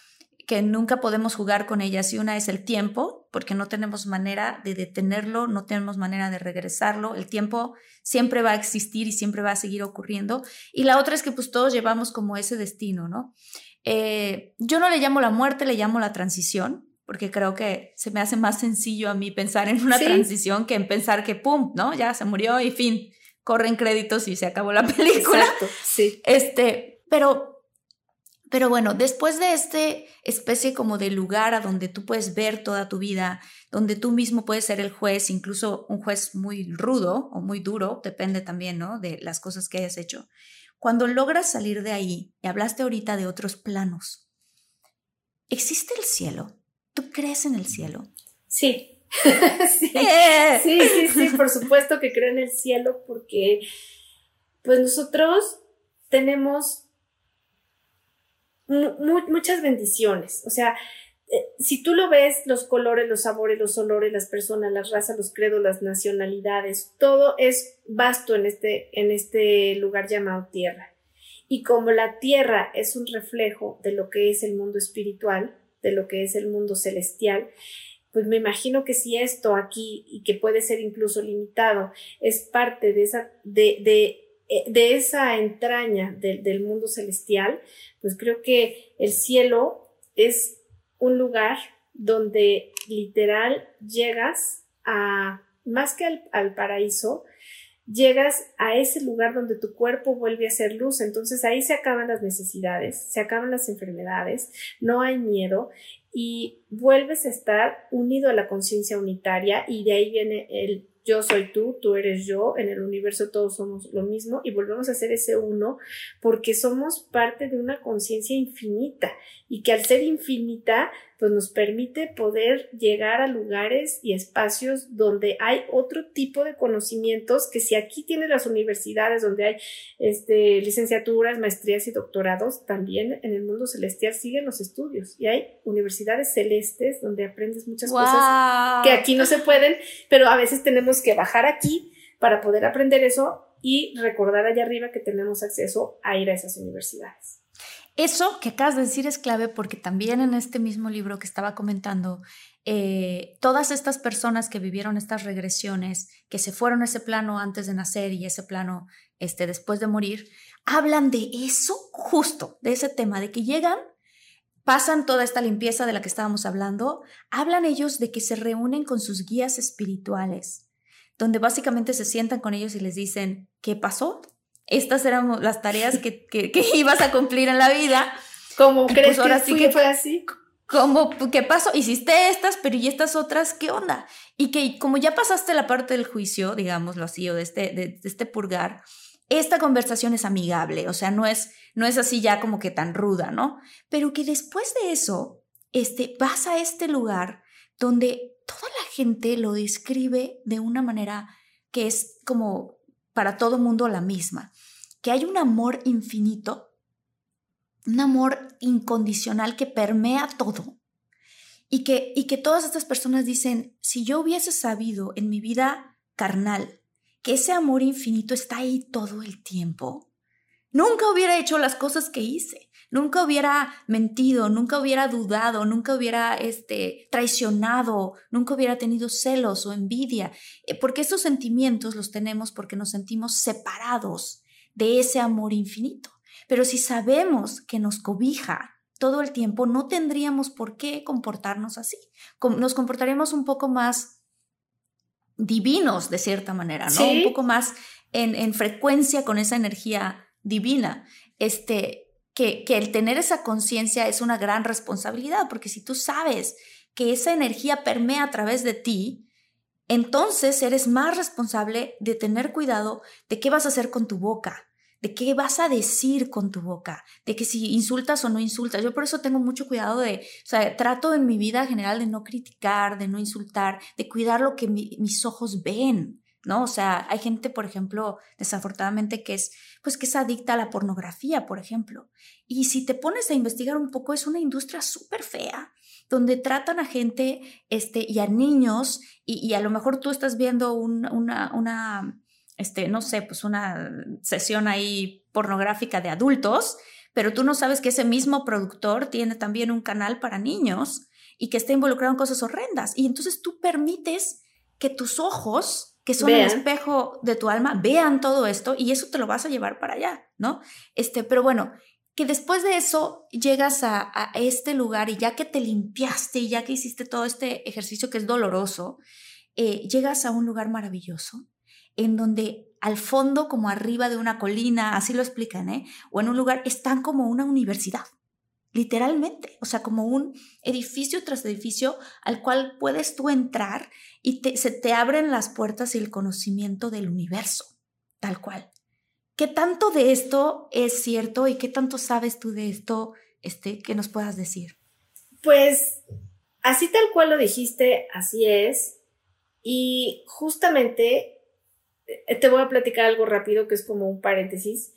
que nunca podemos jugar con ellas y una es el tiempo, porque no tenemos manera de detenerlo, no tenemos manera de regresarlo, el tiempo siempre va a existir y siempre va a seguir ocurriendo, y la otra es que pues todos llevamos como ese destino, ¿no? Eh, yo no le llamo la muerte, le llamo la transición, porque creo que se me hace más sencillo a mí pensar en una transición que en pensar que, ¡pum!, ¿no? Ya se murió y fin, corren créditos y se acabó la película. Exacto, sí. Este, pero pero bueno, después de este especie como de lugar a donde tú puedes ver toda tu vida, donde tú mismo puedes ser el juez, incluso un juez muy rudo o muy duro, depende también, ¿no? De las cosas que hayas hecho. Cuando logras salir de ahí, y hablaste ahorita de otros planos, ¿existe el cielo? ¿Tú crees en el cielo? Sí. sí. Sí, sí, sí, por supuesto que creo en el cielo porque pues nosotros tenemos muchas bendiciones. O sea, eh, si tú lo ves, los colores, los sabores, los olores, las personas, las razas, los credos, las nacionalidades, todo es vasto en este, en este lugar llamado tierra. Y como la tierra es un reflejo de lo que es el mundo espiritual, de lo que es el mundo celestial, pues me imagino que si esto aquí, y que puede ser incluso limitado, es parte de esa, de, de esa entraña del mundo celestial, pues creo que el cielo es un lugar donde literal llegas a, más que al, paraíso, llegas a ese lugar donde tu cuerpo vuelve a ser luz. Entonces ahí se acaban las necesidades, se acaban las enfermedades, no hay miedo y vuelves a estar unido a la conciencia unitaria y de ahí viene el yo soy tú, tú eres yo, en el universo todos somos lo mismo y volvemos a ser ese uno porque somos parte de una conciencia infinita y que al ser infinita pues nos permite poder llegar a lugares y espacios donde hay otro tipo de conocimientos que si aquí tienes las universidades donde hay este, licenciaturas, maestrías y doctorados, también en el mundo celestial siguen los estudios y hay universidades celestes donde aprendes muchas cosas que aquí no se pueden, pero a veces tenemos que bajar aquí para poder aprender eso y recordar allá arriba que tenemos acceso a ir a esas universidades. Eso que acabas de decir es clave porque también en este mismo libro que estaba comentando, eh, todas estas personas que vivieron estas regresiones, que se fueron a ese plano antes de nacer y ese plano este, después de morir, hablan de eso justo, de ese tema, de que llegan, pasan toda esta limpieza de la que estábamos hablando, hablan ellos de que se reúnen con sus guías espirituales, donde básicamente se sientan con ellos y les dicen, ¿qué pasó? Estas eran las tareas que, ibas a cumplir en la vida. ¿Cómo pues crees ahora que, sí que fue así? ¿Cómo, ¿Qué pasó? Hiciste estas, pero ¿y estas otras qué onda? Y que como ya pasaste la parte del juicio, digámoslo así, o de este, de, este purgar, esta conversación es amigable, o sea, no es, no es así ya como que tan ruda, ¿no? Pero que después de eso, este, vas a este lugar donde toda la gente lo describe de una manera que es como para todo mundo la misma, que hay un amor infinito, un amor incondicional que permea todo y que, y que todas estas personas dicen, si yo hubiese sabido en mi vida carnal que ese amor infinito está ahí todo el tiempo, nunca hubiera hecho las cosas que hice, nunca hubiera mentido, nunca hubiera dudado, nunca hubiera este, traicionado, nunca hubiera tenido celos o envidia, eh, porque esos sentimientos los tenemos porque nos sentimos separados de ese amor infinito. Pero si sabemos que nos cobija todo el tiempo, no tendríamos por qué comportarnos así. Nos comportaremos un poco más divinos de cierta manera, ¿no? Un poco más en, frecuencia con esa energía divina. Este, que, el tener esa conciencia es una gran responsabilidad, porque si tú sabes que esa energía permea a través de ti, entonces eres más responsable de tener cuidado de qué vas a hacer con tu boca, de qué vas a decir con tu boca, de que si insultas o no insultas. Yo por eso tengo mucho cuidado de, o sea, trato en mi vida general de no criticar, de no insultar, de cuidar lo que mis ojos ven, ¿no? O sea, hay gente, por ejemplo, desafortunadamente que es, pues que es adicta a la pornografía, por ejemplo. Y si te pones a investigar un poco, es una industria súper fea, donde tratan a gente este, y a niños, y, a lo mejor tú estás viendo una, una este, no sé, pues una sesión ahí pornográfica de adultos, pero tú no sabes que ese mismo productor tiene también un canal para niños y que está involucrado en cosas horrendas. Y entonces tú permites que tus ojos, que son el espejo de tu alma, vean todo esto y eso te lo vas a llevar para allá, ¿no? Este, pero bueno, que después de eso llegas a, este lugar y ya que te limpiaste y ya que hiciste todo este ejercicio que es doloroso, eh, llegas a un lugar maravilloso en donde al fondo, como arriba de una colina, así lo explican, ¿eh? o en un lugar, están como una universidad, literalmente, o sea, como un edificio tras edificio al cual puedes tú entrar y se te abren las puertas y el conocimiento del universo, tal cual. ¿Qué tanto de esto es cierto y qué tanto sabes tú de esto este, que nos puedas decir? Pues así tal cual lo dijiste, así es. Y justamente eh, te voy a platicar algo rápido que es como un paréntesis.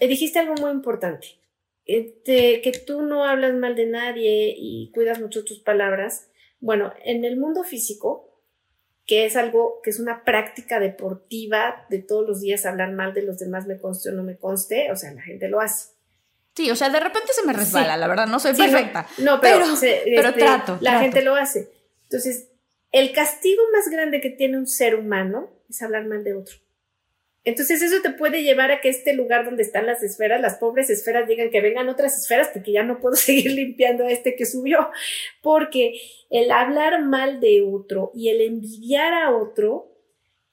Eh, dijiste algo muy importante, este, que tú no hablas mal de nadie y cuidas mucho tus palabras. Bueno, en el mundo físico, que es algo que es una práctica deportiva de todos los días hablar mal de los demás, me conste o no me conste, o sea, la gente lo hace. Sí, o sea, de repente se me resbala, la verdad, no soy perfecta. No, pero, pero, este, trato. La gente lo hace. Entonces, el castigo más grande que tiene un ser humano es hablar mal de otro. Entonces eso te puede llevar a que este lugar donde están las esferas, las pobres esferas, digan que vengan otras esferas porque ya no puedo seguir limpiando a este que subió. Porque el hablar mal de otro y el envidiar a otro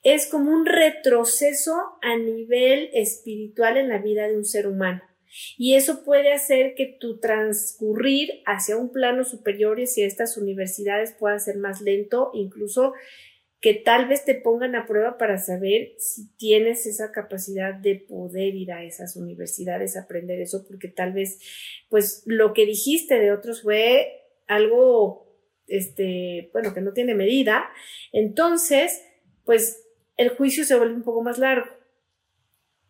es como un retroceso a nivel espiritual en la vida de un ser humano. Y eso puede hacer que tu transcurrir hacia un plano superior y hacia estas universidades pueda ser más lento, incluso que tal vez te pongan a prueba para saber si tienes esa capacidad de poder ir a esas universidades aprender eso, porque tal vez, pues, lo que dijiste de otros fue algo, este, bueno, que no tiene medida. Entonces, pues, el juicio se vuelve un poco más largo.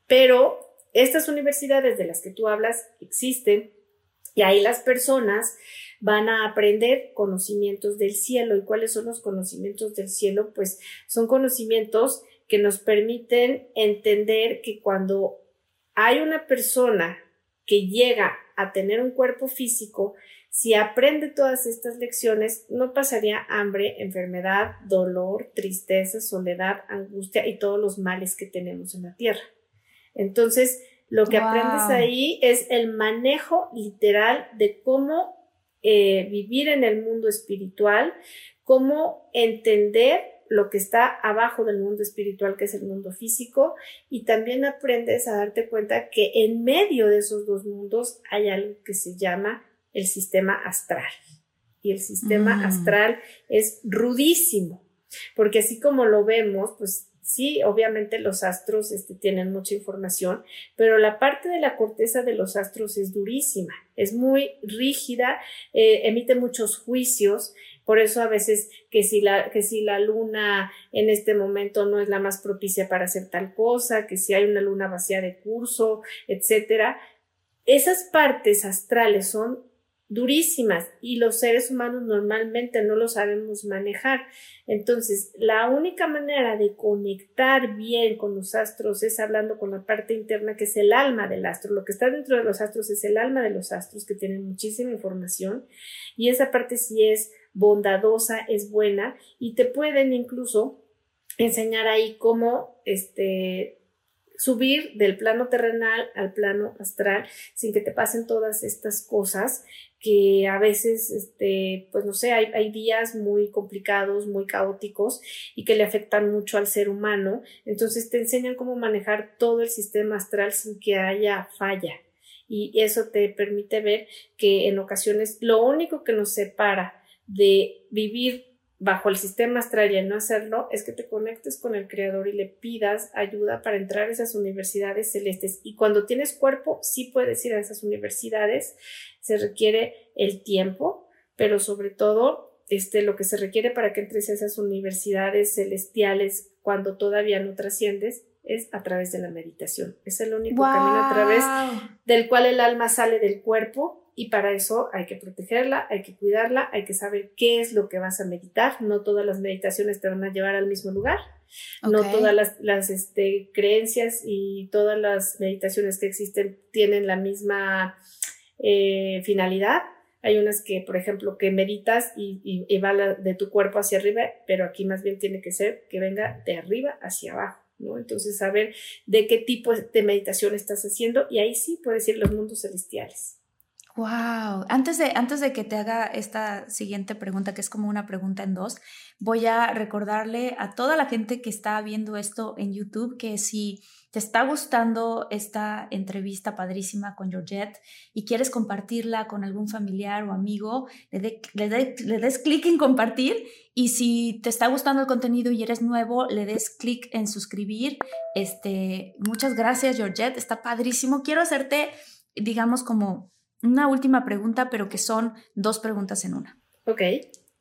Pero estas universidades de las que tú hablas existen y ahí las personas van a aprender conocimientos del cielo. ¿Y cuáles son los conocimientos del cielo? Pues son conocimientos que nos permiten entender que cuando hay una persona que llega a tener un cuerpo físico, si aprende todas estas lecciones, no pasaría hambre, enfermedad, dolor, tristeza, soledad, angustia y todos los males que tenemos en la tierra. Entonces, lo que aprendes ahí es el manejo literal de cómo eh, vivir en el mundo espiritual, cómo entender lo que está abajo del mundo espiritual, que es el mundo físico, y también aprendes a darte cuenta que en medio de esos dos mundos hay algo que se llama el sistema astral. Y el sistema mm. astral es rudísimo, porque así como lo vemos, pues Sí, obviamente los astros este, tienen mucha información, pero la parte de la corteza de los astros es durísima, es muy rígida, eh, emite muchos juicios, por eso a veces que si, la, que si la luna en este momento no es la más propicia para hacer tal cosa, que si hay una luna vacía de curso, etcétera, esas partes astrales son durísimas y los seres humanos normalmente no lo sabemos manejar. Entonces, la única manera de conectar bien con los astros es hablando con la parte interna que es el alma del astro. Lo que está dentro de los astros es el alma de los astros que tienen muchísima información y esa parte sí es bondadosa, es buena y te pueden incluso enseñar ahí cómo este subir del plano terrenal al plano astral sin que te pasen todas estas cosas que a veces, este, pues no sé, hay, hay, días muy complicados, muy caóticos y que le afectan mucho al ser humano. Entonces te enseñan cómo manejar todo el sistema astral sin que haya falla. Y eso te permite ver que en ocasiones lo único que nos separa de vivir bajo el sistema astral y no hacerlo es que te conectes con el creador y le pidas ayuda para entrar a esas universidades celestes. Y cuando tienes cuerpo, sí puedes ir a esas universidades. Se requiere el tiempo, pero sobre todo este, lo que se requiere para que entres a esas universidades celestiales cuando todavía no trasciendes es a través de la meditación. Es el único camino a través del cual el alma sale del cuerpo y para eso hay que protegerla, hay que cuidarla, hay que saber qué es lo que vas a meditar. No todas las meditaciones te van a llevar al mismo lugar, no todas las, este, creencias y todas las meditaciones que existen tienen la misma eh, finalidad. Hay unas que, por ejemplo, que meditas y, y, va de tu cuerpo hacia arriba, pero aquí más bien tiene que ser que venga de arriba hacia abajo. ¿no? Entonces, saber de qué tipo de meditación estás haciendo y ahí sí puedes ir los mundos celestiales. Wow. Antes de, antes de que te haga esta siguiente pregunta, que es como una pregunta en dos, voy a recordarle a toda la gente que está viendo esto en YouTube que si te está gustando esta entrevista padrísima con Georgette y quieres compartirla con algún familiar o amigo, le, le des clic en compartir y si te está gustando el contenido y eres nuevo, le des clic en suscribir. Este, muchas gracias Georgette, está padrísimo. Quiero hacerte, digamos, como una última pregunta, pero que son dos preguntas en una. Ok.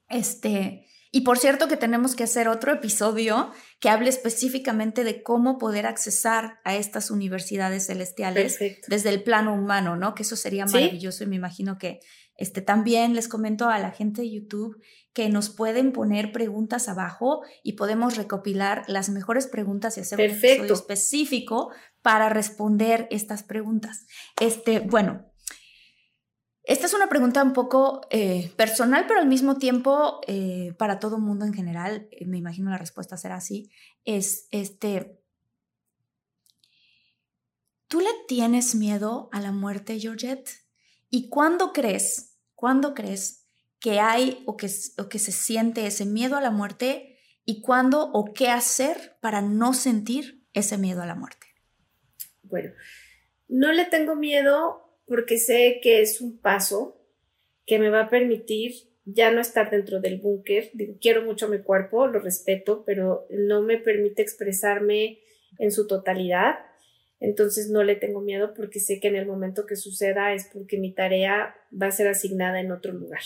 Este, y por cierto que tenemos que hacer otro episodio que hable específicamente de cómo poder accesar a estas universidades celestiales desde el plano humano, ¿no? Que eso sería maravilloso y me imagino que este, también les comento a la gente de YouTube que nos pueden poner preguntas abajo y podemos recopilar las mejores preguntas y hacer un episodio específico para responder estas preguntas. Este, bueno, esta es una pregunta un poco eh, personal, pero al mismo tiempo eh, para todo mundo en general, eh, me imagino la respuesta será así, es este, ¿tú le tienes miedo a la muerte, Georgette? ¿Y cuándo crees, cuándo crees que hay o que, o que se siente ese miedo a la muerte y cuándo o qué hacer para no sentir ese miedo a la muerte? Bueno, no le tengo miedo porque sé que es un paso que me va a permitir ya no estar dentro del búnker. quiero mucho mi cuerpo, lo respeto, pero no me permite expresarme en su totalidad. Entonces no le tengo miedo porque sé que en el momento que suceda es porque mi tarea va a ser asignada en otro lugar.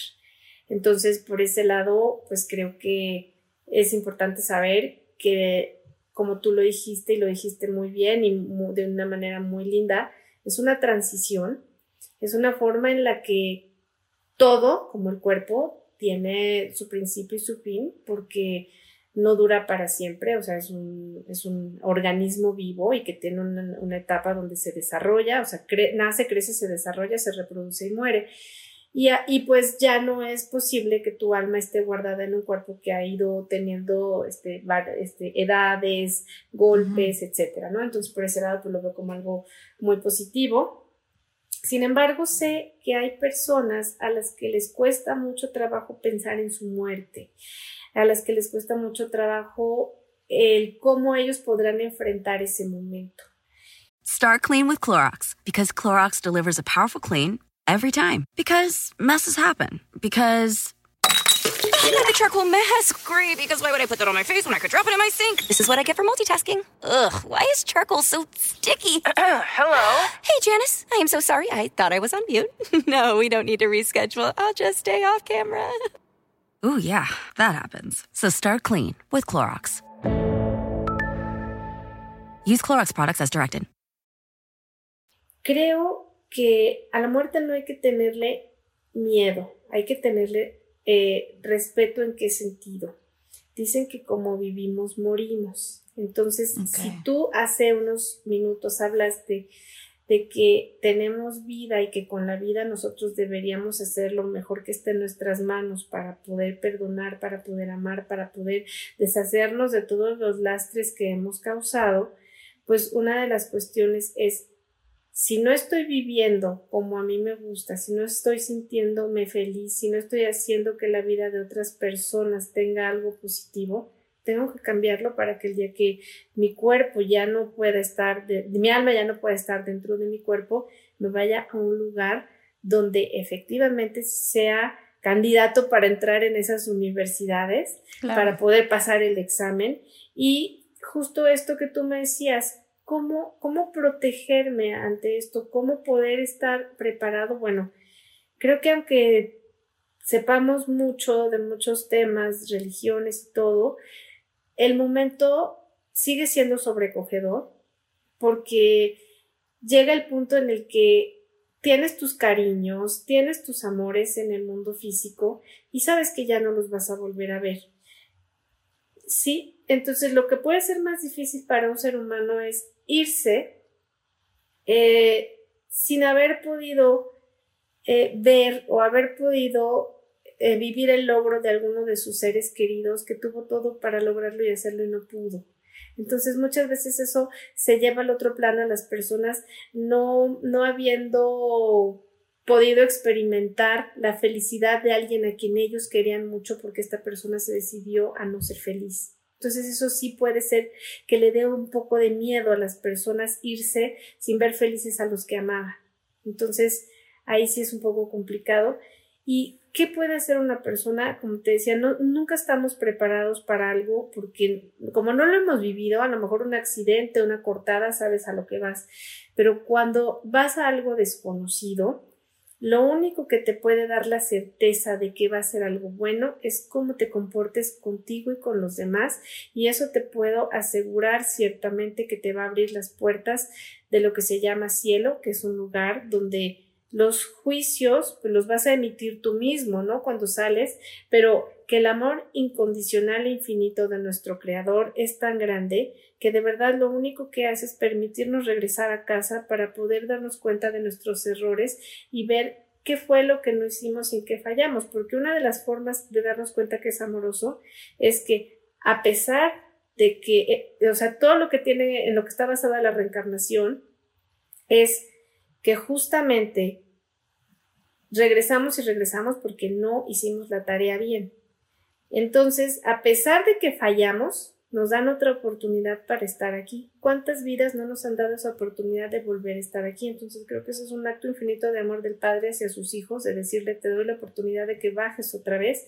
Entonces, por ese lado, pues creo que es importante saber que, como tú lo dijiste y lo dijiste muy bien y de una manera muy linda, es una transición es una forma en la que todo, como el cuerpo, tiene su principio y su fin, porque no dura para siempre, o sea, es un, es un organismo vivo y que tiene una, etapa donde se desarrolla, o sea, nace, crece, se desarrolla, se reproduce y muere. Y, y, pues ya no es posible que tu alma esté guardada en un cuerpo que ha ido teniendo este, este, edades, golpes, etcétera, ¿no? Entonces, por ese lado, pues lo veo como algo muy positivo. Sin embargo, sé que hay personas a las que les cuesta mucho trabajo pensar en su muerte, a las que les cuesta mucho trabajo el cómo ellos podrán enfrentar ese momento. Start clean with Clorox because Clorox delivers a powerful clean every time. Because messes happen. Because the charcoal mask. Great, because why would I put that on my face when I could drop it in my sink? This is what I get for multitasking. Ugh, why is charcoal so sticky? Hello? Hey, Janice. I am so sorry. I thought I was on mute. no, we don't need to reschedule. I'll just stay off camera. Ooh, yeah, that happens. So start clean with Clorox. Use Clorox products as directed. Creo que a la muerte no hay que tenerle miedo, hay que tenerle eh, respeto en qué sentido. Dicen que como vivimos, morimos. Entonces, si tú hace unos minutos hablaste de que tenemos vida y que con la vida nosotros deberíamos hacer lo mejor que esté en nuestras manos para poder perdonar, para poder amar, para poder deshacernos de todos los lastres que hemos causado, pues una de las cuestiones es si no estoy viviendo como a mí me gusta, si no estoy sintiéndome feliz, si no estoy haciendo que la vida de otras personas tenga algo positivo, tengo que cambiarlo para que el día que mi cuerpo ya no pueda estar, de, mi alma ya no pueda estar dentro de mi cuerpo, me vaya a un lugar donde efectivamente sea candidato para entrar en esas universidades, para poder pasar el examen. Y justo esto que tú me decías, ¿cómo, cómo protegerme ante esto? ¿Cómo poder estar preparado? Bueno, creo que aunque sepamos mucho de muchos temas, religiones y todo, el momento sigue siendo sobrecogedor porque llega el punto en el que tienes tus cariños, tienes tus amores en el mundo físico y sabes que ya no los vas a volver a ver. Sí, entonces lo que puede ser más difícil para un ser humano es irse eh, sin haber podido eh, ver o haber podido eh, vivir el logro de alguno de sus seres queridos que tuvo todo para lograrlo y hacerlo y no pudo. Entonces muchas veces eso se lleva al otro plano a las personas no, no habiendo podido experimentar la felicidad de alguien a quien ellos querían mucho porque esta persona se decidió a no ser feliz. Entonces eso sí puede ser que le dé un poco de miedo a las personas irse sin ver felices a los que amaban. Entonces ahí sí es un poco complicado. ¿Y qué puede hacer una persona? Como te decía, no, nunca estamos preparados para algo porque como no lo hemos vivido, a lo mejor un accidente, una cortada, sabes a lo que vas. Pero cuando vas a algo desconocido, lo único que te puede dar la certeza de que va a ser algo bueno es cómo te comportes contigo y con los demás y eso te puedo asegurar ciertamente que te va a abrir las puertas de lo que se llama cielo, que es un lugar donde los juicios pues, los vas a emitir tú mismo, ¿no? Cuando sales, pero que el amor incondicional e infinito de nuestro Creador es tan grande que de verdad lo único que hace es permitirnos regresar a casa para poder darnos cuenta de nuestros errores y ver qué fue lo que no hicimos y en qué fallamos, porque una de las formas de darnos cuenta que es amoroso es que a pesar de que, eh, o sea, todo lo que tiene, en lo que está basada la reencarnación, es que justamente regresamos y regresamos porque no hicimos la tarea bien. Entonces, a pesar de que fallamos, nos dan otra oportunidad para estar aquí. ¿Cuántas vidas no nos han dado esa oportunidad de volver a estar aquí? Entonces creo que eso es un acto infinito de amor del Padre hacia sus hijos, de decirle, te doy la oportunidad de que bajes otra vez.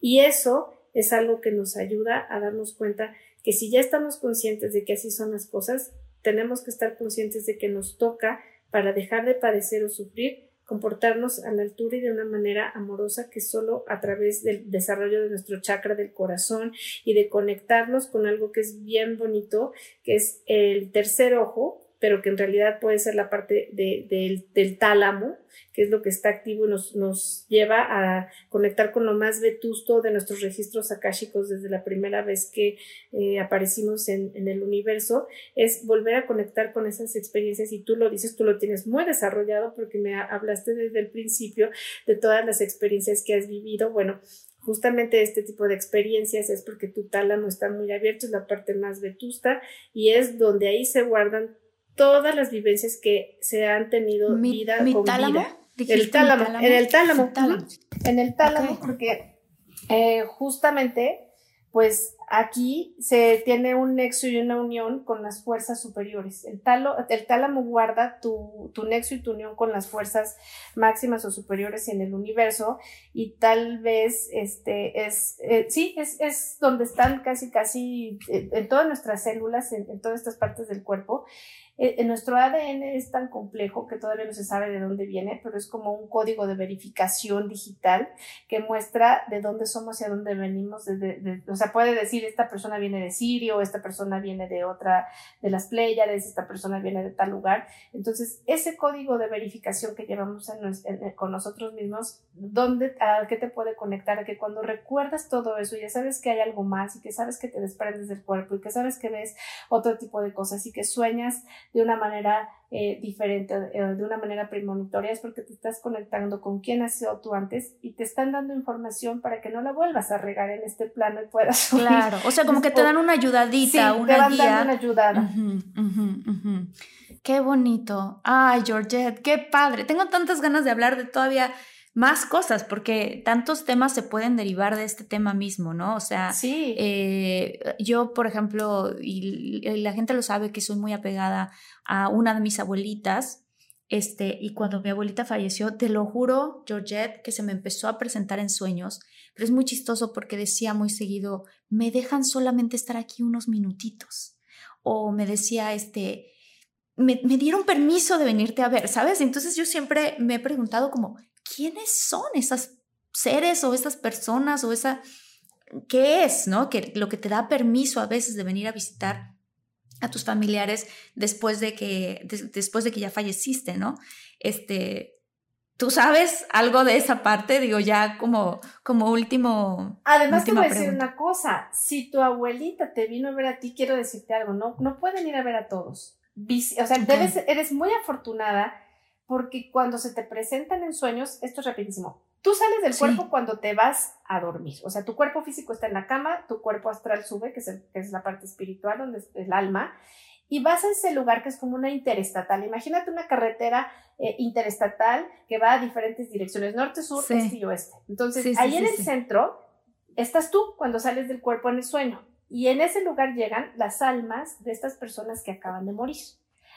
Y eso es algo que nos ayuda a darnos cuenta que si ya estamos conscientes de que así son las cosas, tenemos que estar conscientes de que nos toca para dejar de padecer o sufrir comportarnos a la altura y de una manera amorosa que solo a través del desarrollo de nuestro chakra del corazón y de conectarnos con algo que es bien bonito, que es el tercer ojo, pero que en realidad puede ser la parte del, tálamo, que es lo que está activo y nos, nos, lleva a conectar con lo más vetusto de nuestros registros akáshicos desde la primera vez que eh, aparecimos en, en, el universo, es volver a conectar con esas experiencias y tú lo dices, tú lo tienes muy desarrollado porque me hablaste desde el principio de todas las experiencias que has vivido. Bueno, justamente este tipo de experiencias es porque tu tálamo está muy abierto, es la parte más vetusta y es donde ahí se guardan todas las vivencias que se han tenido vida con vida. El tálamo, en el tálamo, en el tálamo, porque eh, justamente, pues aquí se tiene un nexo y una unión con las fuerzas superiores. El, talo, el tálamo guarda tu, tu, nexo y tu unión con las fuerzas máximas o superiores en el universo y tal vez este es, eh, sí, es, es, donde están casi, casi en, en todas nuestras células, en, en, todas estas partes del cuerpo eh, en nuestro ADN es tan complejo que todavía no se sabe de dónde viene, pero es como un código de verificación digital que muestra de dónde somos y a dónde venimos. De, de, o sea, puede decir esta persona viene de Sirio, esta persona viene de otra, de las Pléyades, esta persona viene de tal lugar. Entonces, ese código de verificación que llevamos en, con nosotros mismos, ¿dónde, ¿a qué te puede conectar? Que cuando recuerdas todo eso, ya sabes que hay algo más y que sabes que te desprendes del cuerpo y que sabes que ves otro tipo de cosas y que sueñas de una manera eh, diferente, eh, de una manera premonitoria, es porque te estás conectando con quien has sido tú antes y te están dando información para que no la vuelvas a regar en este plano y puedas Claro, o sea, como que te dan una ayudadita, sí, una te van guía. dando una ayudada. Uh -huh, uh -huh, Qué bonito. Ay, Georgette, qué padre. Tengo tantas ganas de hablar de todavía más cosas, porque tantos temas se pueden derivar de este tema mismo, ¿no? O sea, sí. eh, yo, por ejemplo, y, y, la gente lo sabe que soy muy apegada a una de mis abuelitas, este, y cuando mi abuelita falleció, te lo juro, Georgette, que se me empezó a presentar en sueños, pero es muy chistoso porque decía muy seguido, me dejan solamente estar aquí unos minutitos, o me decía, este, me, me dieron permiso de venirte a ver, ¿sabes? Entonces yo siempre me he preguntado como, quiénes son esas seres o esas personas o esa qué es, ¿no? Que lo que te da permiso a veces de venir a visitar a tus familiares después de que de, después de que ya falleciste, ¿no? Este ¿Tú sabes algo de esa parte? Digo, ya como, como último. Además, te voy a decir pregunta. una cosa. Si tu abuelita te vino a ver a ti, quiero decirte algo, no, no pueden ir a ver a todos. O sea, okay. debes, eres muy afortunada porque cuando se te presentan en sueños, esto es rapidísimo. Tú sales del sí. cuerpo cuando te vas a dormir. O sea, tu cuerpo físico está en la cama, tu cuerpo astral sube, que es, el, que es la parte espiritual, donde es el alma, y vas a ese lugar que es como una interestatal. Imagínate una carretera eh, interestatal que va a diferentes direcciones, norte, sur, sí. este y oeste. Entonces, sí, ahí en el centro estás tú cuando sales del cuerpo en el sueño. Y en ese lugar llegan las almas de estas personas que acaban de morir.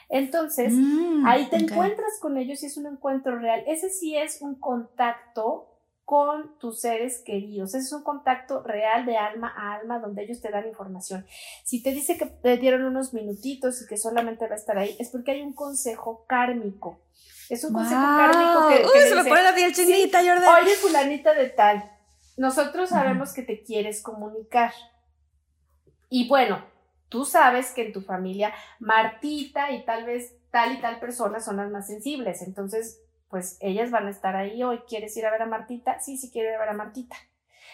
Entonces, mm, ahí te okay. encuentras con ellos y es un encuentro real. Ese sí es un contacto con tus seres queridos. Ese es un contacto real de alma a alma donde ellos te dan información. Si te dice que te dieron unos minutitos y que solamente va a estar ahí, es porque hay un consejo kármico. Es un wow. consejo kármico que, que Uy, se me pone la piel chinita, sí, Jordan. Oye, fulanita de tal, nosotros sabemos uh -huh. que te quieres comunicar. Y bueno, tú sabes que en tu familia Martita y tal vez tal y tal persona son las más sensibles, entonces pues ellas van a estar ahí hoy, ¿quieres ir a ver a Martita? Sí, sí quiero ir a ver a Martita.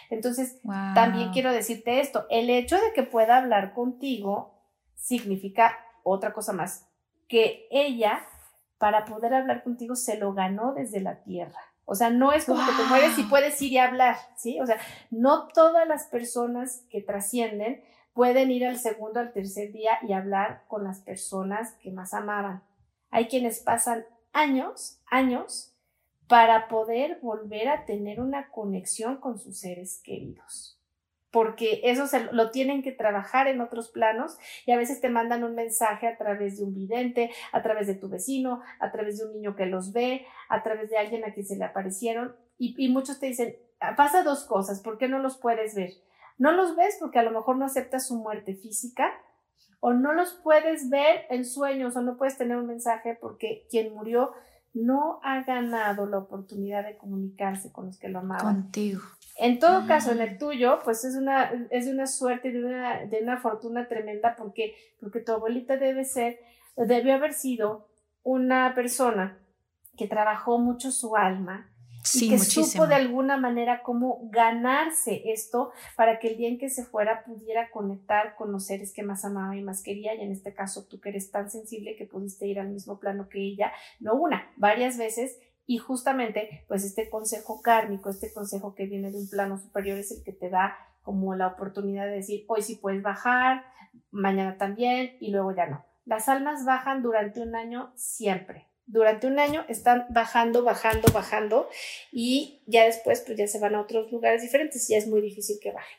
Entonces, wow. también quiero decirte esto, el hecho de que pueda hablar contigo significa otra cosa más, que ella, para poder hablar contigo, se lo ganó desde la tierra. O sea, no es como wow. que te mueres y puedes ir y hablar, ¿sí? O sea, no todas las personas que trascienden pueden ir al segundo, al tercer día y hablar con las personas que más amaban. Hay quienes pasan años, años, para poder volver a tener una conexión con sus seres queridos. Porque eso lo tienen que trabajar en otros planos y a veces te mandan un mensaje a través de un vidente, a través de tu vecino, a través de un niño que los ve, a través de alguien a quien se le aparecieron y, y muchos te dicen, pasa dos cosas, ¿por qué no los puedes ver? No los ves porque a lo mejor no aceptas su muerte física o no los puedes ver en sueños o no puedes tener un mensaje porque quien murió no ha ganado la oportunidad de comunicarse con los que lo amaban. Contigo. En todo mm. caso, en el tuyo, pues es una, es una suerte de una, de una fortuna tremenda porque, porque tu abuelita debe ser, debió haber sido una persona que trabajó mucho su alma, Sí, y que muchísimo. supo de alguna manera cómo ganarse esto para que el día en que se fuera pudiera conectar con los seres que más amaba y más quería y en este caso tú que eres tan sensible que pudiste ir al mismo plano que ella, no una, varias veces y justamente pues este consejo kármico, este consejo que viene de un plano superior es el que te da como la oportunidad de decir hoy sí puedes bajar, mañana también y luego ya no. Las almas bajan durante un año siempre, durante un año están bajando, bajando, bajando y ya después pues ya se van a otros lugares diferentes y ya es muy difícil que bajen.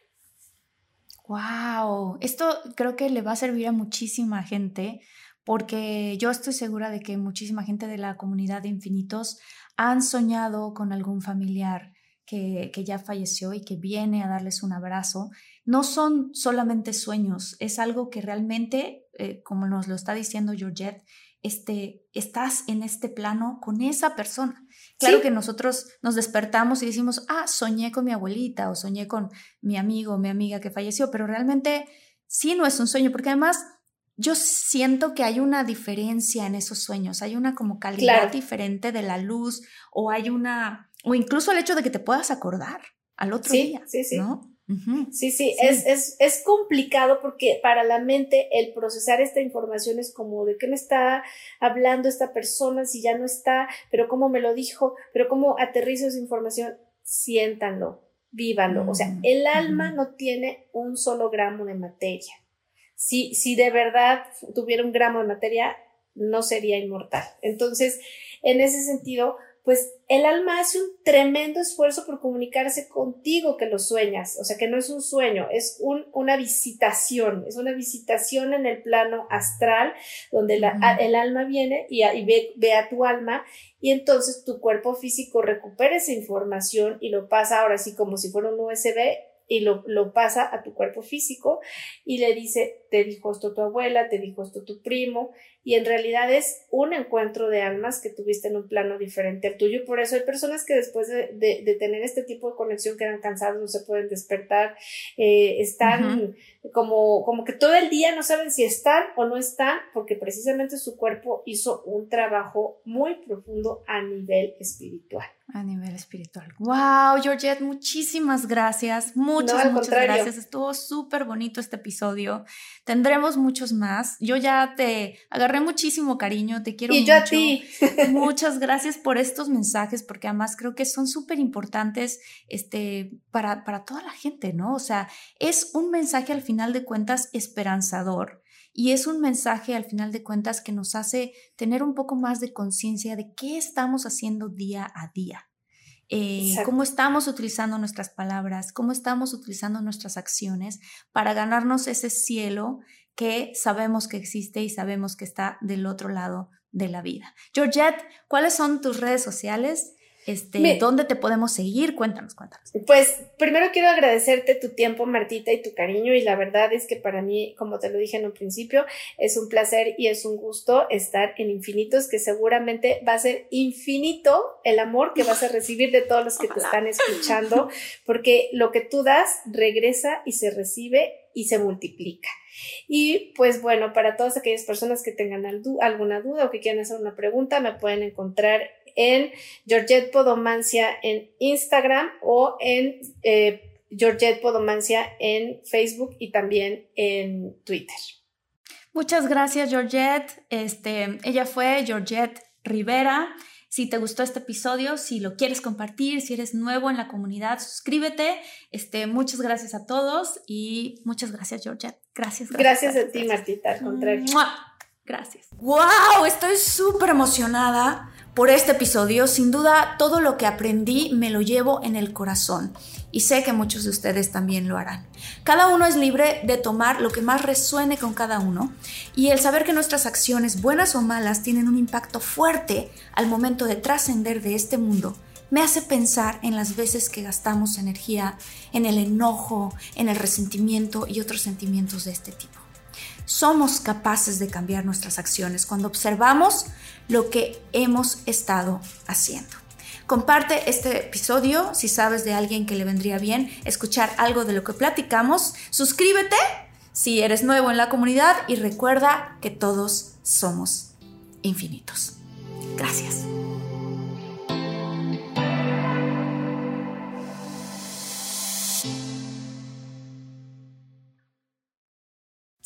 Wow, esto creo que le va a servir a muchísima gente porque yo estoy segura de que muchísima gente de la comunidad de infinitos han soñado con algún familiar que, que, ya falleció y que viene a darles un abrazo. No son solamente sueños, es algo que realmente, eh, como nos lo está diciendo Georgette, este, estás en este plano con esa persona. Claro que nosotros nos despertamos y decimos, ah, soñé con mi abuelita o soñé con mi amigo o mi amiga que falleció, pero realmente sí no es un sueño, porque además yo siento que hay una diferencia en esos sueños, hay una como calidad diferente de la luz o hay una, o incluso el hecho de que te puedas acordar al otro día, sí, sí. ¿no? Sí, sí, Es, es, es, complicado porque para la mente el procesar esta información es como de qué me está hablando esta persona si ya no está, pero cómo me lo dijo, pero cómo aterrizo esa información, siéntanlo, vívanlo. O sea, mm, el alma no tiene un solo gramo de materia. Si, si de verdad tuviera un gramo de materia, no sería inmortal. Entonces, en ese sentido, pues el alma hace un tremendo esfuerzo por comunicarse contigo que lo sueñas, o sea que no es un sueño, es un, una visitación, es una visitación en el plano astral donde el alma viene y, ve, ve, a tu alma y entonces tu cuerpo físico recupera esa información y lo pasa ahora así como si fuera un USB y lo, lo, pasa a tu cuerpo físico y le dice, te dijo esto tu abuela, te dijo esto tu primo, y en realidad es un encuentro de almas que tuviste en un plano diferente al tuyo. Por eso hay personas que después de, de, tener este tipo de conexión quedan cansados, no se pueden despertar, eh, están como, como que todo el día no saben si están o no están, porque precisamente su cuerpo hizo un trabajo muy profundo a nivel espiritual. A nivel espiritual. Wow, Georgette, muchísimas gracias. Muchas, muchas gracias. Estuvo súper bonito este episodio. Tendremos muchos más. Yo ya te agarré muchísimo cariño, te quiero y yo a ti. muchas gracias por estos mensajes, porque además creo que son súper importantes este, para, para toda la gente, ¿no? O sea, es un mensaje al final de cuentas esperanzador y es un mensaje al final de cuentas que nos hace tener un poco más de conciencia de qué estamos haciendo día a día. Eh, cómo estamos utilizando nuestras palabras, cómo estamos utilizando nuestras acciones para ganarnos ese cielo que sabemos que existe y sabemos que está del otro lado de la vida. Georgette, ¿cuáles son tus redes sociales? Este, ¿Dónde te podemos seguir? Cuéntanos, cuéntanos. Pues primero quiero agradecerte tu tiempo, Martita, y tu cariño. Y la verdad es que para mí, como te lo dije en un principio, es un placer y es un gusto estar en Infinitos, que seguramente va a ser infinito el amor que vas a recibir de todos los que te están escuchando, porque lo que tú das regresa y se recibe y se multiplica. Y pues bueno, para todas aquellas personas que tengan alguna duda o que quieran hacer una pregunta, me pueden encontrar en Georgette Podomancia en Instagram o en eh, Georgette Podomancia en Facebook y también en Twitter. Muchas gracias, Georgette. Este, ella fue Georgette Rivera. Si te gustó este episodio, si lo quieres compartir, si eres nuevo en la comunidad, suscríbete. Este, muchas gracias a todos y muchas gracias, Georgette. Gracias. Gracias, a ti, Martita, al contrario. Gracias. ¡Wow! Estoy súper emocionada por este episodio. Sin duda, todo lo que aprendí me lo llevo en el corazón y sé que muchos de ustedes también lo harán. Cada uno es libre de tomar lo que más resuene con cada uno y el saber que nuestras acciones, buenas o malas, tienen un impacto fuerte al momento de trascender de este mundo me hace pensar en las veces que gastamos energía en el enojo, en el resentimiento y otros sentimientos de este tipo somos capaces de cambiar nuestras acciones cuando observamos lo que hemos estado haciendo. Comparte este episodio si sabes de alguien que le vendría bien escuchar algo de lo que platicamos. Suscríbete si eres nuevo en la comunidad y recuerda que todos somos infinitos. Gracias.